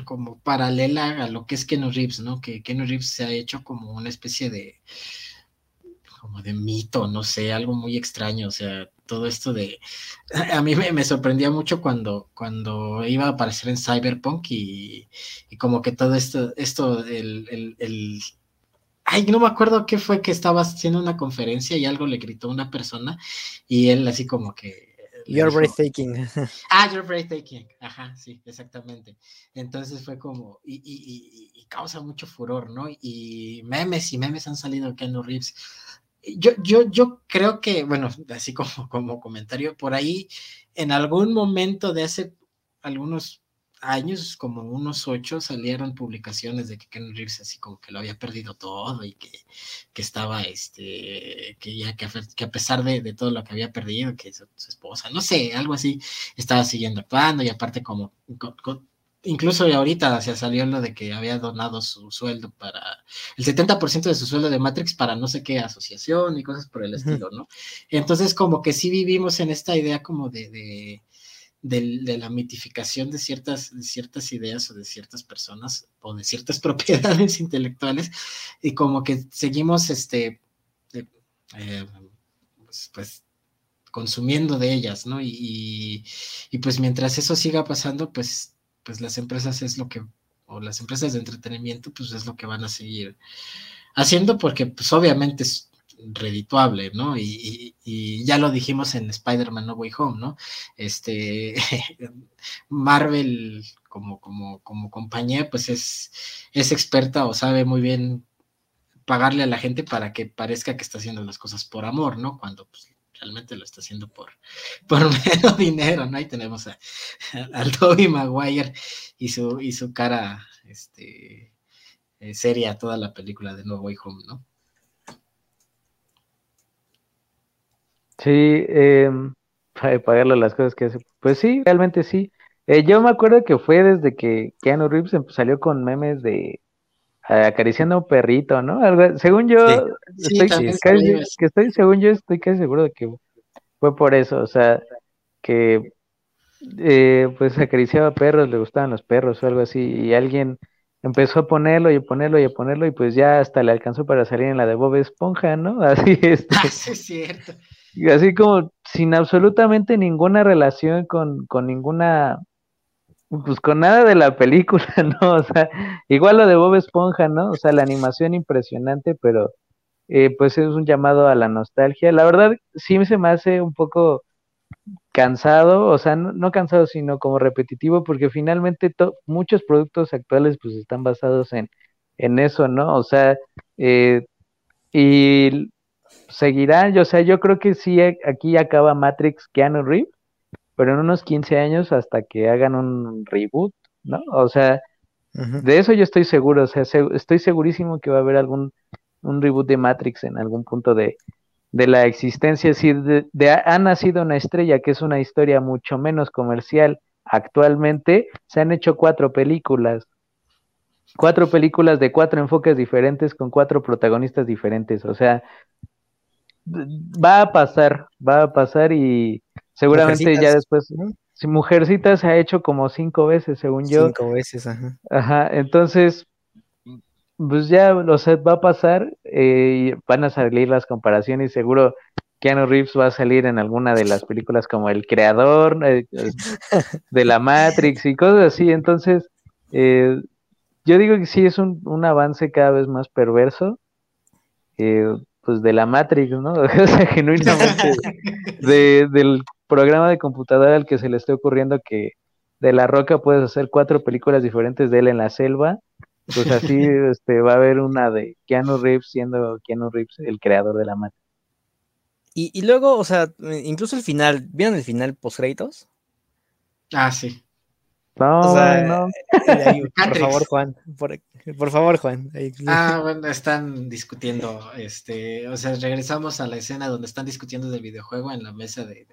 como paralela a lo que es Keno Reeves, ¿no? Que Keno Reeves se ha hecho como una especie de como de mito, no sé, algo muy extraño, o sea, todo esto de a mí me, sorprendía mucho cuando cuando iba a aparecer en Cyberpunk y, como que todo esto esto el, el, el ay, no me acuerdo qué fue que estaba haciendo una conferencia y algo le gritó una persona y él así como que You're breathtaking. Ah, you're breathtaking. Ajá, sí, exactamente. Entonces fue como, y, y, y, causa mucho furor, ¿no? Y memes y memes han salido de los Reeves. Yo, yo, yo creo que, bueno, así como, como comentario, por ahí, en algún momento de hace algunos años, como unos ocho, salieron publicaciones de que Ken Reeves así como que lo había perdido todo y que, que estaba, este, que ya que, a pesar de, de, todo lo que había perdido, que su, esposa, no sé, algo así, estaba siguiendo actuando y aparte como, incluso ahorita se salió lo de que había donado su sueldo para, el 70% de su sueldo de Matrix para no sé qué asociación y cosas por el estilo, ¿no? Entonces como que sí vivimos en esta idea como de, de de, la mitificación de ciertas, ciertas ideas o de ciertas personas o de ciertas propiedades intelectuales y como que seguimos este eh, pues, pues, consumiendo de ellas, ¿no? Y, y, pues mientras eso siga pasando, pues, pues las empresas es lo que, o las empresas de entretenimiento, pues es lo que van a seguir haciendo porque pues obviamente es, redituable, ¿no? Y, ya lo dijimos en Spider-Man No Way Home, ¿no? Este, Marvel como, como, como compañía, pues es, es experta o sabe muy bien pagarle a la gente para que parezca que está haciendo las cosas por amor, ¿no? Cuando pues, realmente lo está haciendo por, por menos dinero, ¿no? Ahí tenemos a, al Toby Maguire y su, y su cara este, eh, seria toda la película de No Way Home, ¿no? Sí, eh, para pagarle las cosas que hace. Pues sí, realmente sí. Eh, yo me acuerdo que fue desde que Keanu Reeves salió con memes de acariciando a un perrito, ¿no? según yo, estoy casi, que estoy, según yo, estoy casi seguro de que fue por eso, o sea, que eh, pues acariciaba perros, le gustaban los perros o algo así, y alguien empezó a ponerlo y a ponerlo y a ponerlo, y pues ya hasta le alcanzó para salir en la de Bob Esponja, ¿no? Así es. Este, ah, sí, es cierto así como sin absolutamente ninguna relación con, con ninguna, pues con nada de la película, ¿no? O sea, igual lo de Bob Esponja, ¿no? O sea, la animación impresionante, pero eh, pues es un llamado a la nostalgia. La verdad, sí se me hace un poco cansado, o sea, no, cansado, sino como repetitivo, porque finalmente muchos productos actuales pues están basados en, en eso, ¿no? O sea, eh, y seguirán, yo, o sea, yo creo que sí, eh, aquí acaba Matrix Keanu Reeves, pero en unos 15 años hasta que hagan un reboot, ¿no? O sea, de eso yo estoy seguro, o sea, estoy segurísimo que va a haber algún un reboot de Matrix en algún punto de, de la existencia, es decir, de, ha nacido una estrella que es una historia mucho menos comercial. Actualmente se han hecho cuatro películas, cuatro películas de cuatro enfoques diferentes con cuatro protagonistas diferentes, o sea, va a pasar, va a pasar y seguramente ya después, si Mujercita se ha hecho como cinco veces, según yo. Cinco veces, ajá. Ajá, entonces pues ya, o sea, va a pasar, eh, van a salir las comparaciones, seguro Keanu Reeves va a salir en alguna de las películas como el creador eh, eh, de la Matrix y cosas así, entonces yo digo que sí es un, un avance cada vez más perverso, pues de la Matrix, ¿no? o sea, genuinamente de, del programa de computadora al que se le esté ocurriendo que de La Roca puedes hacer cuatro películas diferentes de él en la selva pues así este, va a haber una de Keanu Reeves siendo Keanu Reeves el creador de la Matrix. Y, y luego, o sea, incluso el final, ¿vieron el final post créditos? Ah, sí. No, no. por favor, Juan. Por, favor, Juan. Ah, bueno, están discutiendo, este, o sea, regresamos a la escena donde están discutiendo del videojuego en la mesa de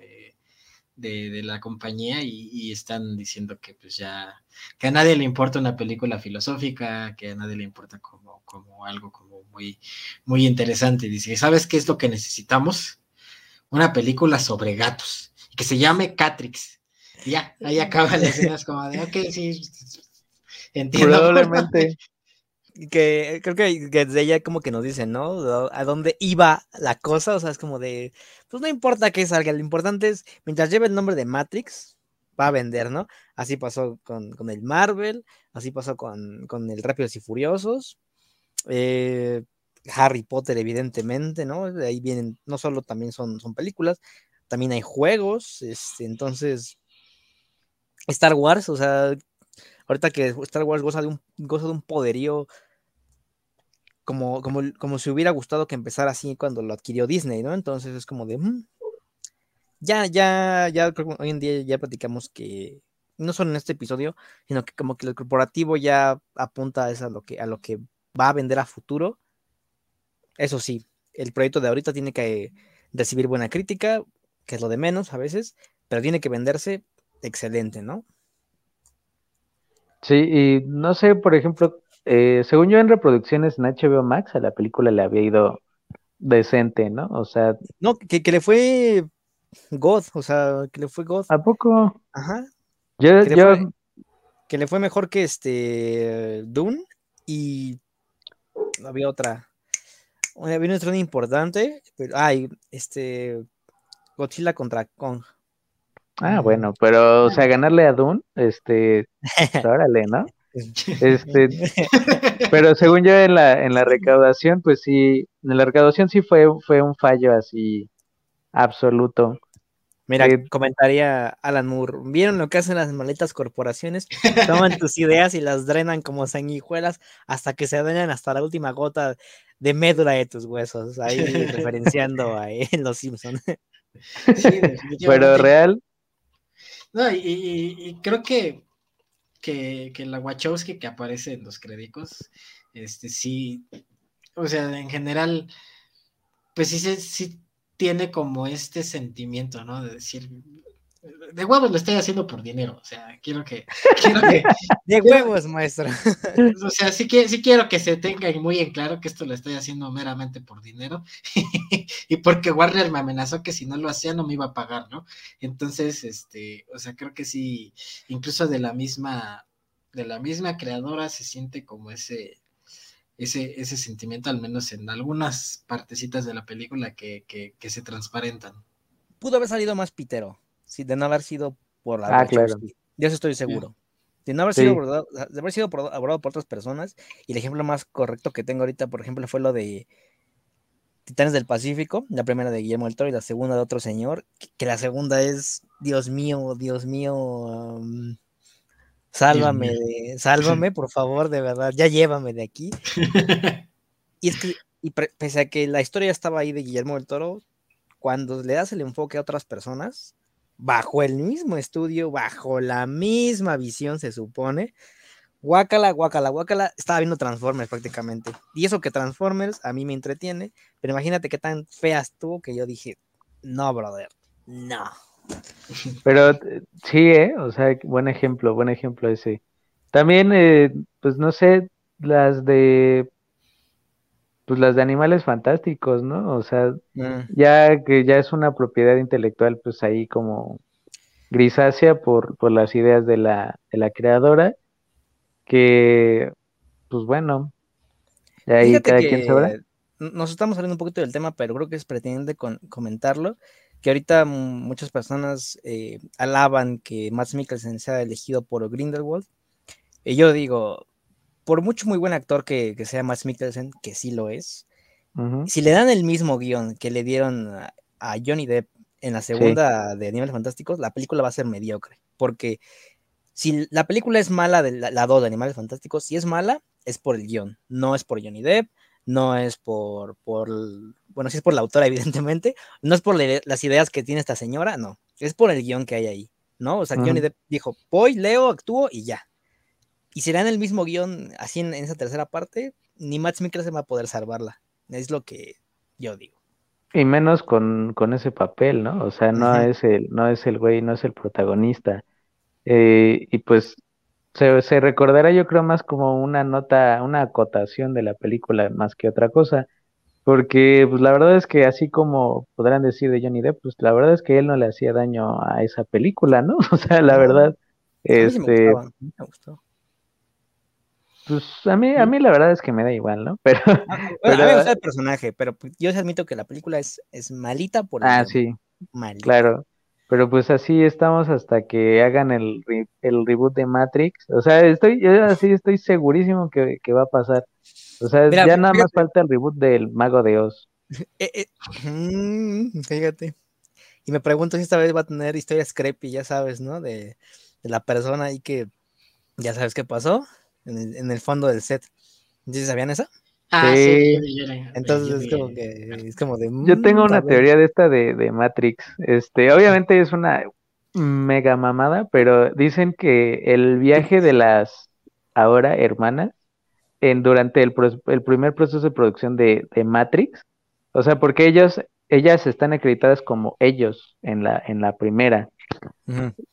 de, la compañía y, están diciendo que pues ya, que a nadie le importa una película filosófica, que a nadie le importa como, como algo como muy, muy interesante. Dice, ¿sabes qué es lo que necesitamos? Una película sobre gatos, que se llame Catrix. Ya, ahí acaba la escena, como de, ok, sí, entiendo. Probablemente. que creo que desde ella como que nos dicen, ¿no? A dónde iba la cosa, o sea, es como de, pues no importa que salga, lo importante es, mientras lleve el nombre de Matrix, va a vender, ¿no? Así pasó con, el Marvel, así pasó con, con el Rápidos y Furiosos, eh, Harry Potter, evidentemente, ¿no? De ahí vienen, no solo también son, son películas, también hay juegos, este, entonces, Star Wars, o sea, ahorita que Star Wars goza de un, goza de un poderío como, como, como si hubiera gustado que empezara así cuando lo adquirió Disney, ¿no? Entonces es como de, mm, ya, ya, ya, hoy en día ya platicamos que, no solo en este episodio, sino que como que el corporativo ya apunta a, lo, que, a lo que va a vender a futuro. Eso sí, el proyecto de ahorita tiene que recibir buena crítica, que es lo de menos a veces, pero tiene que venderse excelente, ¿no? Sí, y no sé, por ejemplo, eh, según yo en reproducciones en HBO Max a la película le había ido decente, ¿no? O sea... No, que, le fue God, o sea, que le fue God. ¿A poco? Ajá. Yo, que, yo... Le fue, que le fue mejor que este Dune y había otra. Había una estrella importante, pero ay, este Godzilla contra Kong. Ah, bueno, pero o sea, ganarle a Dune, este, pues, órale, ¿no? Este, pero según yo en la, en la recaudación, pues sí, en la recaudación sí fue, fue un fallo así absoluto. Mira, eh, comentaría Alan Moore. ¿Vieron lo que hacen las maletas corporaciones? Toman tus ideas y las drenan como sanguijuelas hasta que se dañan hasta la última gota de médula de tus huesos. Ahí referenciando a Los Simpsons. Sí, Pero real. No, y creo que que, la Wachowski que aparece en los créditos, este sí, o sea, en general, pues sí, sí tiene como este sentimiento, ¿no? De decir, de huevos lo estoy haciendo por dinero, o sea, quiero que... Quiero que de huevos, maestro. O sea, sí, que, sí quiero que se tenga muy en claro que esto lo estoy haciendo meramente por dinero y porque Warner me amenazó que si no lo hacía no me iba a pagar, ¿no? Entonces, este, o sea, creo que sí, incluso de la misma, de la misma creadora se siente como ese... Ese, ese sentimiento, al menos en algunas partecitas de la película que, que, que se transparentan. Pudo haber salido más pitero sí, de no haber sido por la ah, claro. Yo estoy seguro. De no haber sido abordado, de haber sido abordado por otras personas. Y el ejemplo más correcto que tengo ahorita, por ejemplo, fue lo de Titanes del Pacífico, la primera de Guillermo del Toro y la segunda de otro señor, que, la segunda es, Dios mío, Dios mío, sálvame, sálvame, por favor, de verdad, ya llévame de aquí. y es que, y pese a que la historia estaba ahí de Guillermo del Toro, cuando le das el enfoque a otras personas, bajo el mismo estudio, bajo la misma visión, se supone. Guácala, guácala, guácala. Estaba viendo Transformers prácticamente. Y eso que Transformers a mí me entretiene, pero imagínate qué tan fea estuvo que yo dije, no, brother, no. Pero eh, sí, ¿eh? O sea, buen ejemplo, buen ejemplo ese. También, eh, pues no sé, las de pues las de animales fantásticos, ¿no? O sea, mm. ya que ya es una propiedad intelectual, pues ahí como grisácea por, por las ideas de la, de la creadora, que, pues bueno, ahí cada quien sabrá. Nos estamos saliendo un poquito del tema, pero creo que es pretendente comentarlo, que ahorita muchas personas eh, alaban que Max Mikkelsen sea elegido por Grindelwald, y yo digo, por mucho muy buen actor que, sea Max Mikkelsen, que sí lo es, si le dan el mismo guion que le dieron a, Johnny Depp en la segunda de Animales Fantásticos, la película va a ser mediocre. Porque si la película es mala, de la, 2 de Animales Fantásticos, si es mala, es por el guion, no es por Johnny Depp, no es por, por bueno, si es por la autora, evidentemente, no es por las ideas que tiene esta señora, no, es por el guion que hay ahí, ¿no? O sea, Johnny Depp dijo, voy, leo, actúo y ya. Y será en el mismo guion, así en, esa tercera parte, ni Max Mikkelsen va a poder salvarla. Es lo que yo digo. Y menos con, ese papel, ¿no? O sea, no es el, no es el güey, no es el protagonista. Eh, y pues se, se, recordará yo creo más como una nota, una acotación de la película más que otra cosa. Porque pues la verdad es que así como podrán decir de Johnny Depp, pues la verdad es que él no le hacía daño a esa película, ¿no? O sea, la verdad, este, me gustó. Pues a mí, a mí la verdad es que me da igual, ¿no? Pero, a mí me gusta el personaje, pero pues, yo os admito que la película es, es malita por Ah, sí. Claro. Pero pues así estamos hasta que hagan el, el reboot de Matrix. O sea, estoy, yo así estoy segurísimo que, va a pasar. O sea, ya nada más falta el reboot del Mago de Oz. Eh, eh, mm, fíjate. Y me pregunto si esta vez va a tener historias creepy, ya sabes, ¿no? De, de la persona ahí que ya sabes qué pasó en el, fondo del set. ¿Sí sabían eso? Ah, sí. Entonces es como que es como de. Yo tengo una teoría de esta de, de, Matrix. Este, obviamente es una mega mamada, pero dicen que el viaje de las ahora hermanas en durante el, el primer proceso de producción de, de, Matrix, o sea, porque ellos, ellas están acreditadas como ellos en la, en la primera,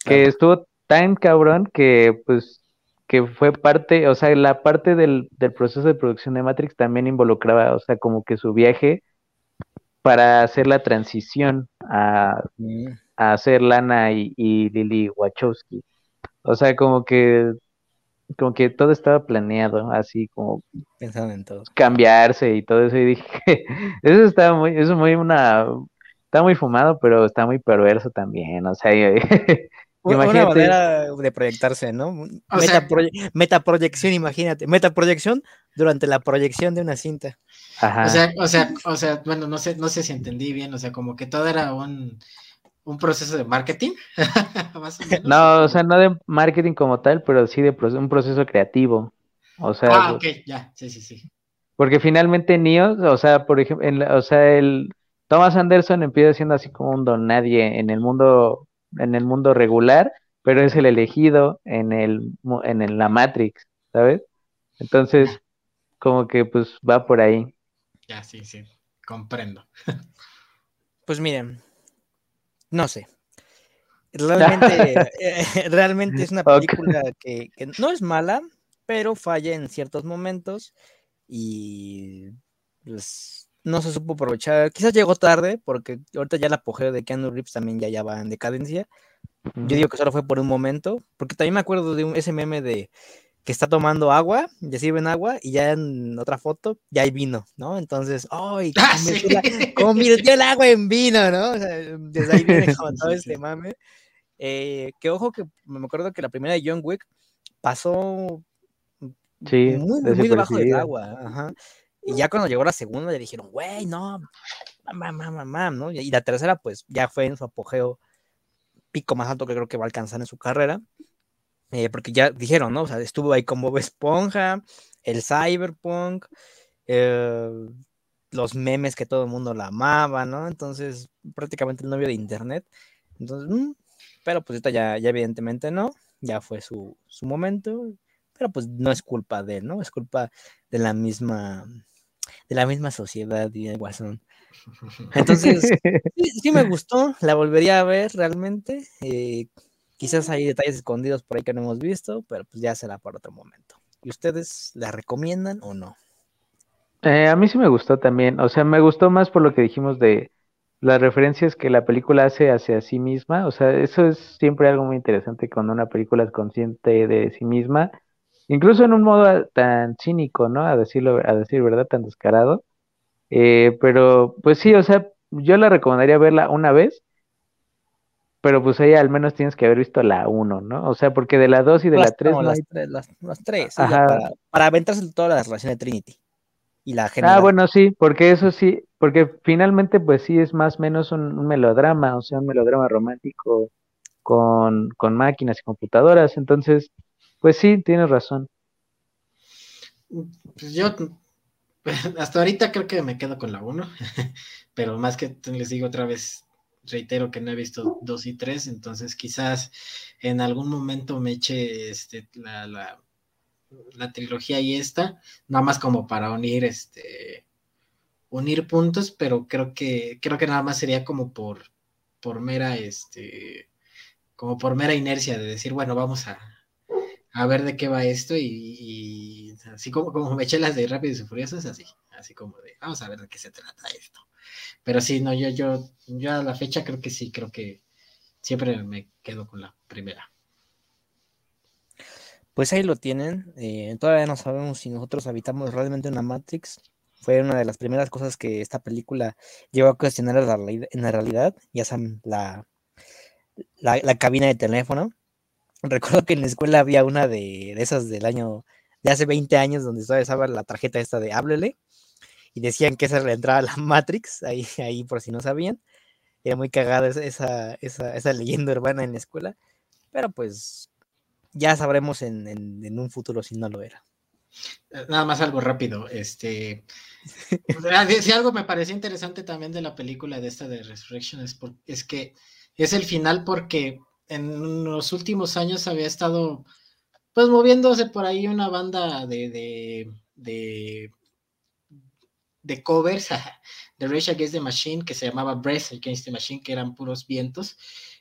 que estuvo tan cabrón que pues que fue parte, o sea, la parte del, proceso de producción de Matrix también involucraba, o sea, como que su viaje para hacer la transición a, mm. hacer Lana y, Lily Wachowski. O sea, como que como que todo estaba planeado, así como pensando en todo. Cambiarse y todo eso y dije, eso está muy eso muy una está muy fumado, pero está muy perverso también, o sea, Una manera de proyectarse, ¿no? metaproyección, imagínate. Metaproyección durante la proyección de una cinta. O sea, o sea, o sea, bueno, no sé, no sé si entendí bien, o sea, como que todo era un, un proceso de marketing. no, o sea, no de marketing como tal, pero sí de un proceso creativo. O sea, ah, ok, ya, sí, sí, sí. Porque finalmente Neo, o sea, por ejemplo, o sea, el Thomas Anderson empieza siendo así como un don nadie en el mundo en el mundo regular, pero es el elegido en el en la Matrix, ¿sabes? Entonces, como que pues va por ahí. Ya, sí, sí, comprendo. Pues miren, no sé. Realmente, eh, realmente es una película que, que, no es mala, pero falla en ciertos momentos y pues no se supo aprovechar. Quizás llegó tarde, porque ahorita ya el apogeo de Keanu Reeves también ya, ya va en decadencia. Yo digo que solo fue por un momento, porque también me acuerdo de un, ese meme de que está tomando agua, ya sirven agua, y ya en otra foto ya hay vino, ¿no? Entonces, ¡ay! Ah, convirtió, el agua en vino, ¿no? O sea, desde ahí viene como todo este mame. Eh, que ojo que me acuerdo que la primera de John Wick pasó muy, muy debajo del agua. Ajá. Y ya cuando llegó la segunda le dijeron, güey, no, mamá, mamá, mamá, ¿no? Y la tercera, pues ya fue en su apogeo pico más alto que creo que va a alcanzar en su carrera. Eh, porque ya dijeron, ¿no? O sea, estuvo ahí con Bob Esponja, el Cyberpunk, eh, los memes que todo el mundo la amaba, ¿no? Entonces, prácticamente el novio de Internet. Entonces, mm, pero pues esta ya, ya evidentemente no, ya fue su, su momento, pero pues no es culpa de él, ¿no? Es culpa de la misma, de la misma sociedad y de Guasón. Entonces, sí, me gustó, la volvería a ver realmente. Eh, quizás hay detalles escondidos por ahí que no hemos visto, pero pues ya será por otro momento. ¿Y ustedes la recomiendan o no? Eh, a mí sí me gustó también, o sea, me gustó más por lo que dijimos de las referencias que la película hace hacia sí misma, o sea, eso es siempre algo muy interesante cuando una película es consciente de sí misma, incluso en un modo tan cínico, ¿no? A decirlo, a decir verdad, tan descarado. Eh, pero, pues sí, o sea, yo la recomendaría verla una vez, pero pues ahí al menos tienes que haber visto la 1, ¿no? O sea, porque de la 2 y de la 3... las, tres las, tres, para, para aventarse toda la relación de Trinity. Y la Ah, bueno, sí, porque eso sí, porque finalmente pues sí es más o menos un, melodrama, o sea, un melodrama romántico con, con máquinas y computadoras, entonces, pues sí, tienes razón. Pues yo hasta ahorita creo que me quedo con la 1, pero más que les digo otra vez, reitero que no he visto 2 y 3, entonces quizás en algún momento me eche este, la, la, la, trilogía y esta, nada más como para unir este unir puntos, pero creo que creo que nada más sería como por por mera este como por mera inercia de decir, bueno, vamos a, a ver de qué va esto y, así como, como me eché las de Rápidos y Furiosos, así, así como de, vamos a ver de qué se trata esto. Pero sí, no, yo, yo, yo a la fecha creo que sí, creo que siempre me quedo con la primera. Pues ahí lo tienen. Eh, todavía no sabemos si nosotros habitamos realmente una Matrix. Fue una de las primeras cosas que esta película llevó a cuestionar en la realidad, ya saben, la, la, la cabina de teléfono Recuerdo que en la escuela había una de, esas del año, de hace 20 años, donde todavía estaba la tarjeta esta de háblele, y decían que esa era la entrada a la Matrix, ahí, ahí por si no sabían. Era muy cagada esa, esa, esa leyenda urbana en la escuela, pero pues ya sabremos en, en, un futuro si no lo era. Eh, nada más algo rápido. Este, si algo me pareció interesante también de la película de esta de Resurrection es, es que es el final porque en los últimos años había estado pues moviéndose por ahí una banda de, de, de, covers de Rage Against the Machine que se llamaba Breath Against the Machine, que eran puros vientos.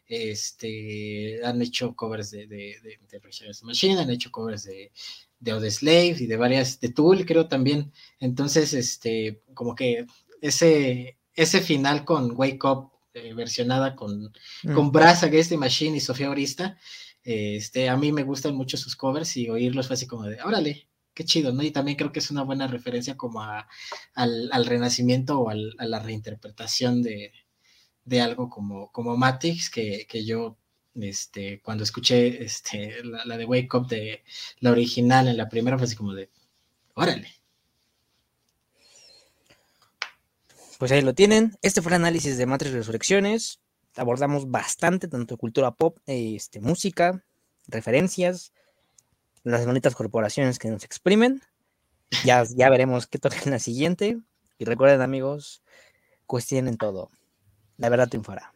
Este, han hecho covers de, de, Rage Against the Machine, han hecho covers de, de The Slave y de varias, de Tool, creo también. Entonces, este, como que ese, ese final con Wake Up eh, versionada con, mm. con Brass Against Machine y Sofía Orista. este, a mí me gustan mucho sus covers y oírlos fue así como de, órale, qué chido, ¿no? Y también creo que es una buena referencia como a, al, renacimiento o a la reinterpretación de, de, algo como, como Matix, que, que yo este, cuando escuché este, la, la, de Wake Up de la original en la primera fue así como de, órale. Pues ahí lo tienen. Este fue el análisis de Matrix Resurrecciones. Abordamos bastante, tanto cultura pop, este, música, referencias, las bonitas corporaciones que nos exprimen. Ya, ya veremos qué toca en la siguiente. Y recuerden, amigos, cuestionen todo. La verdad triunfará.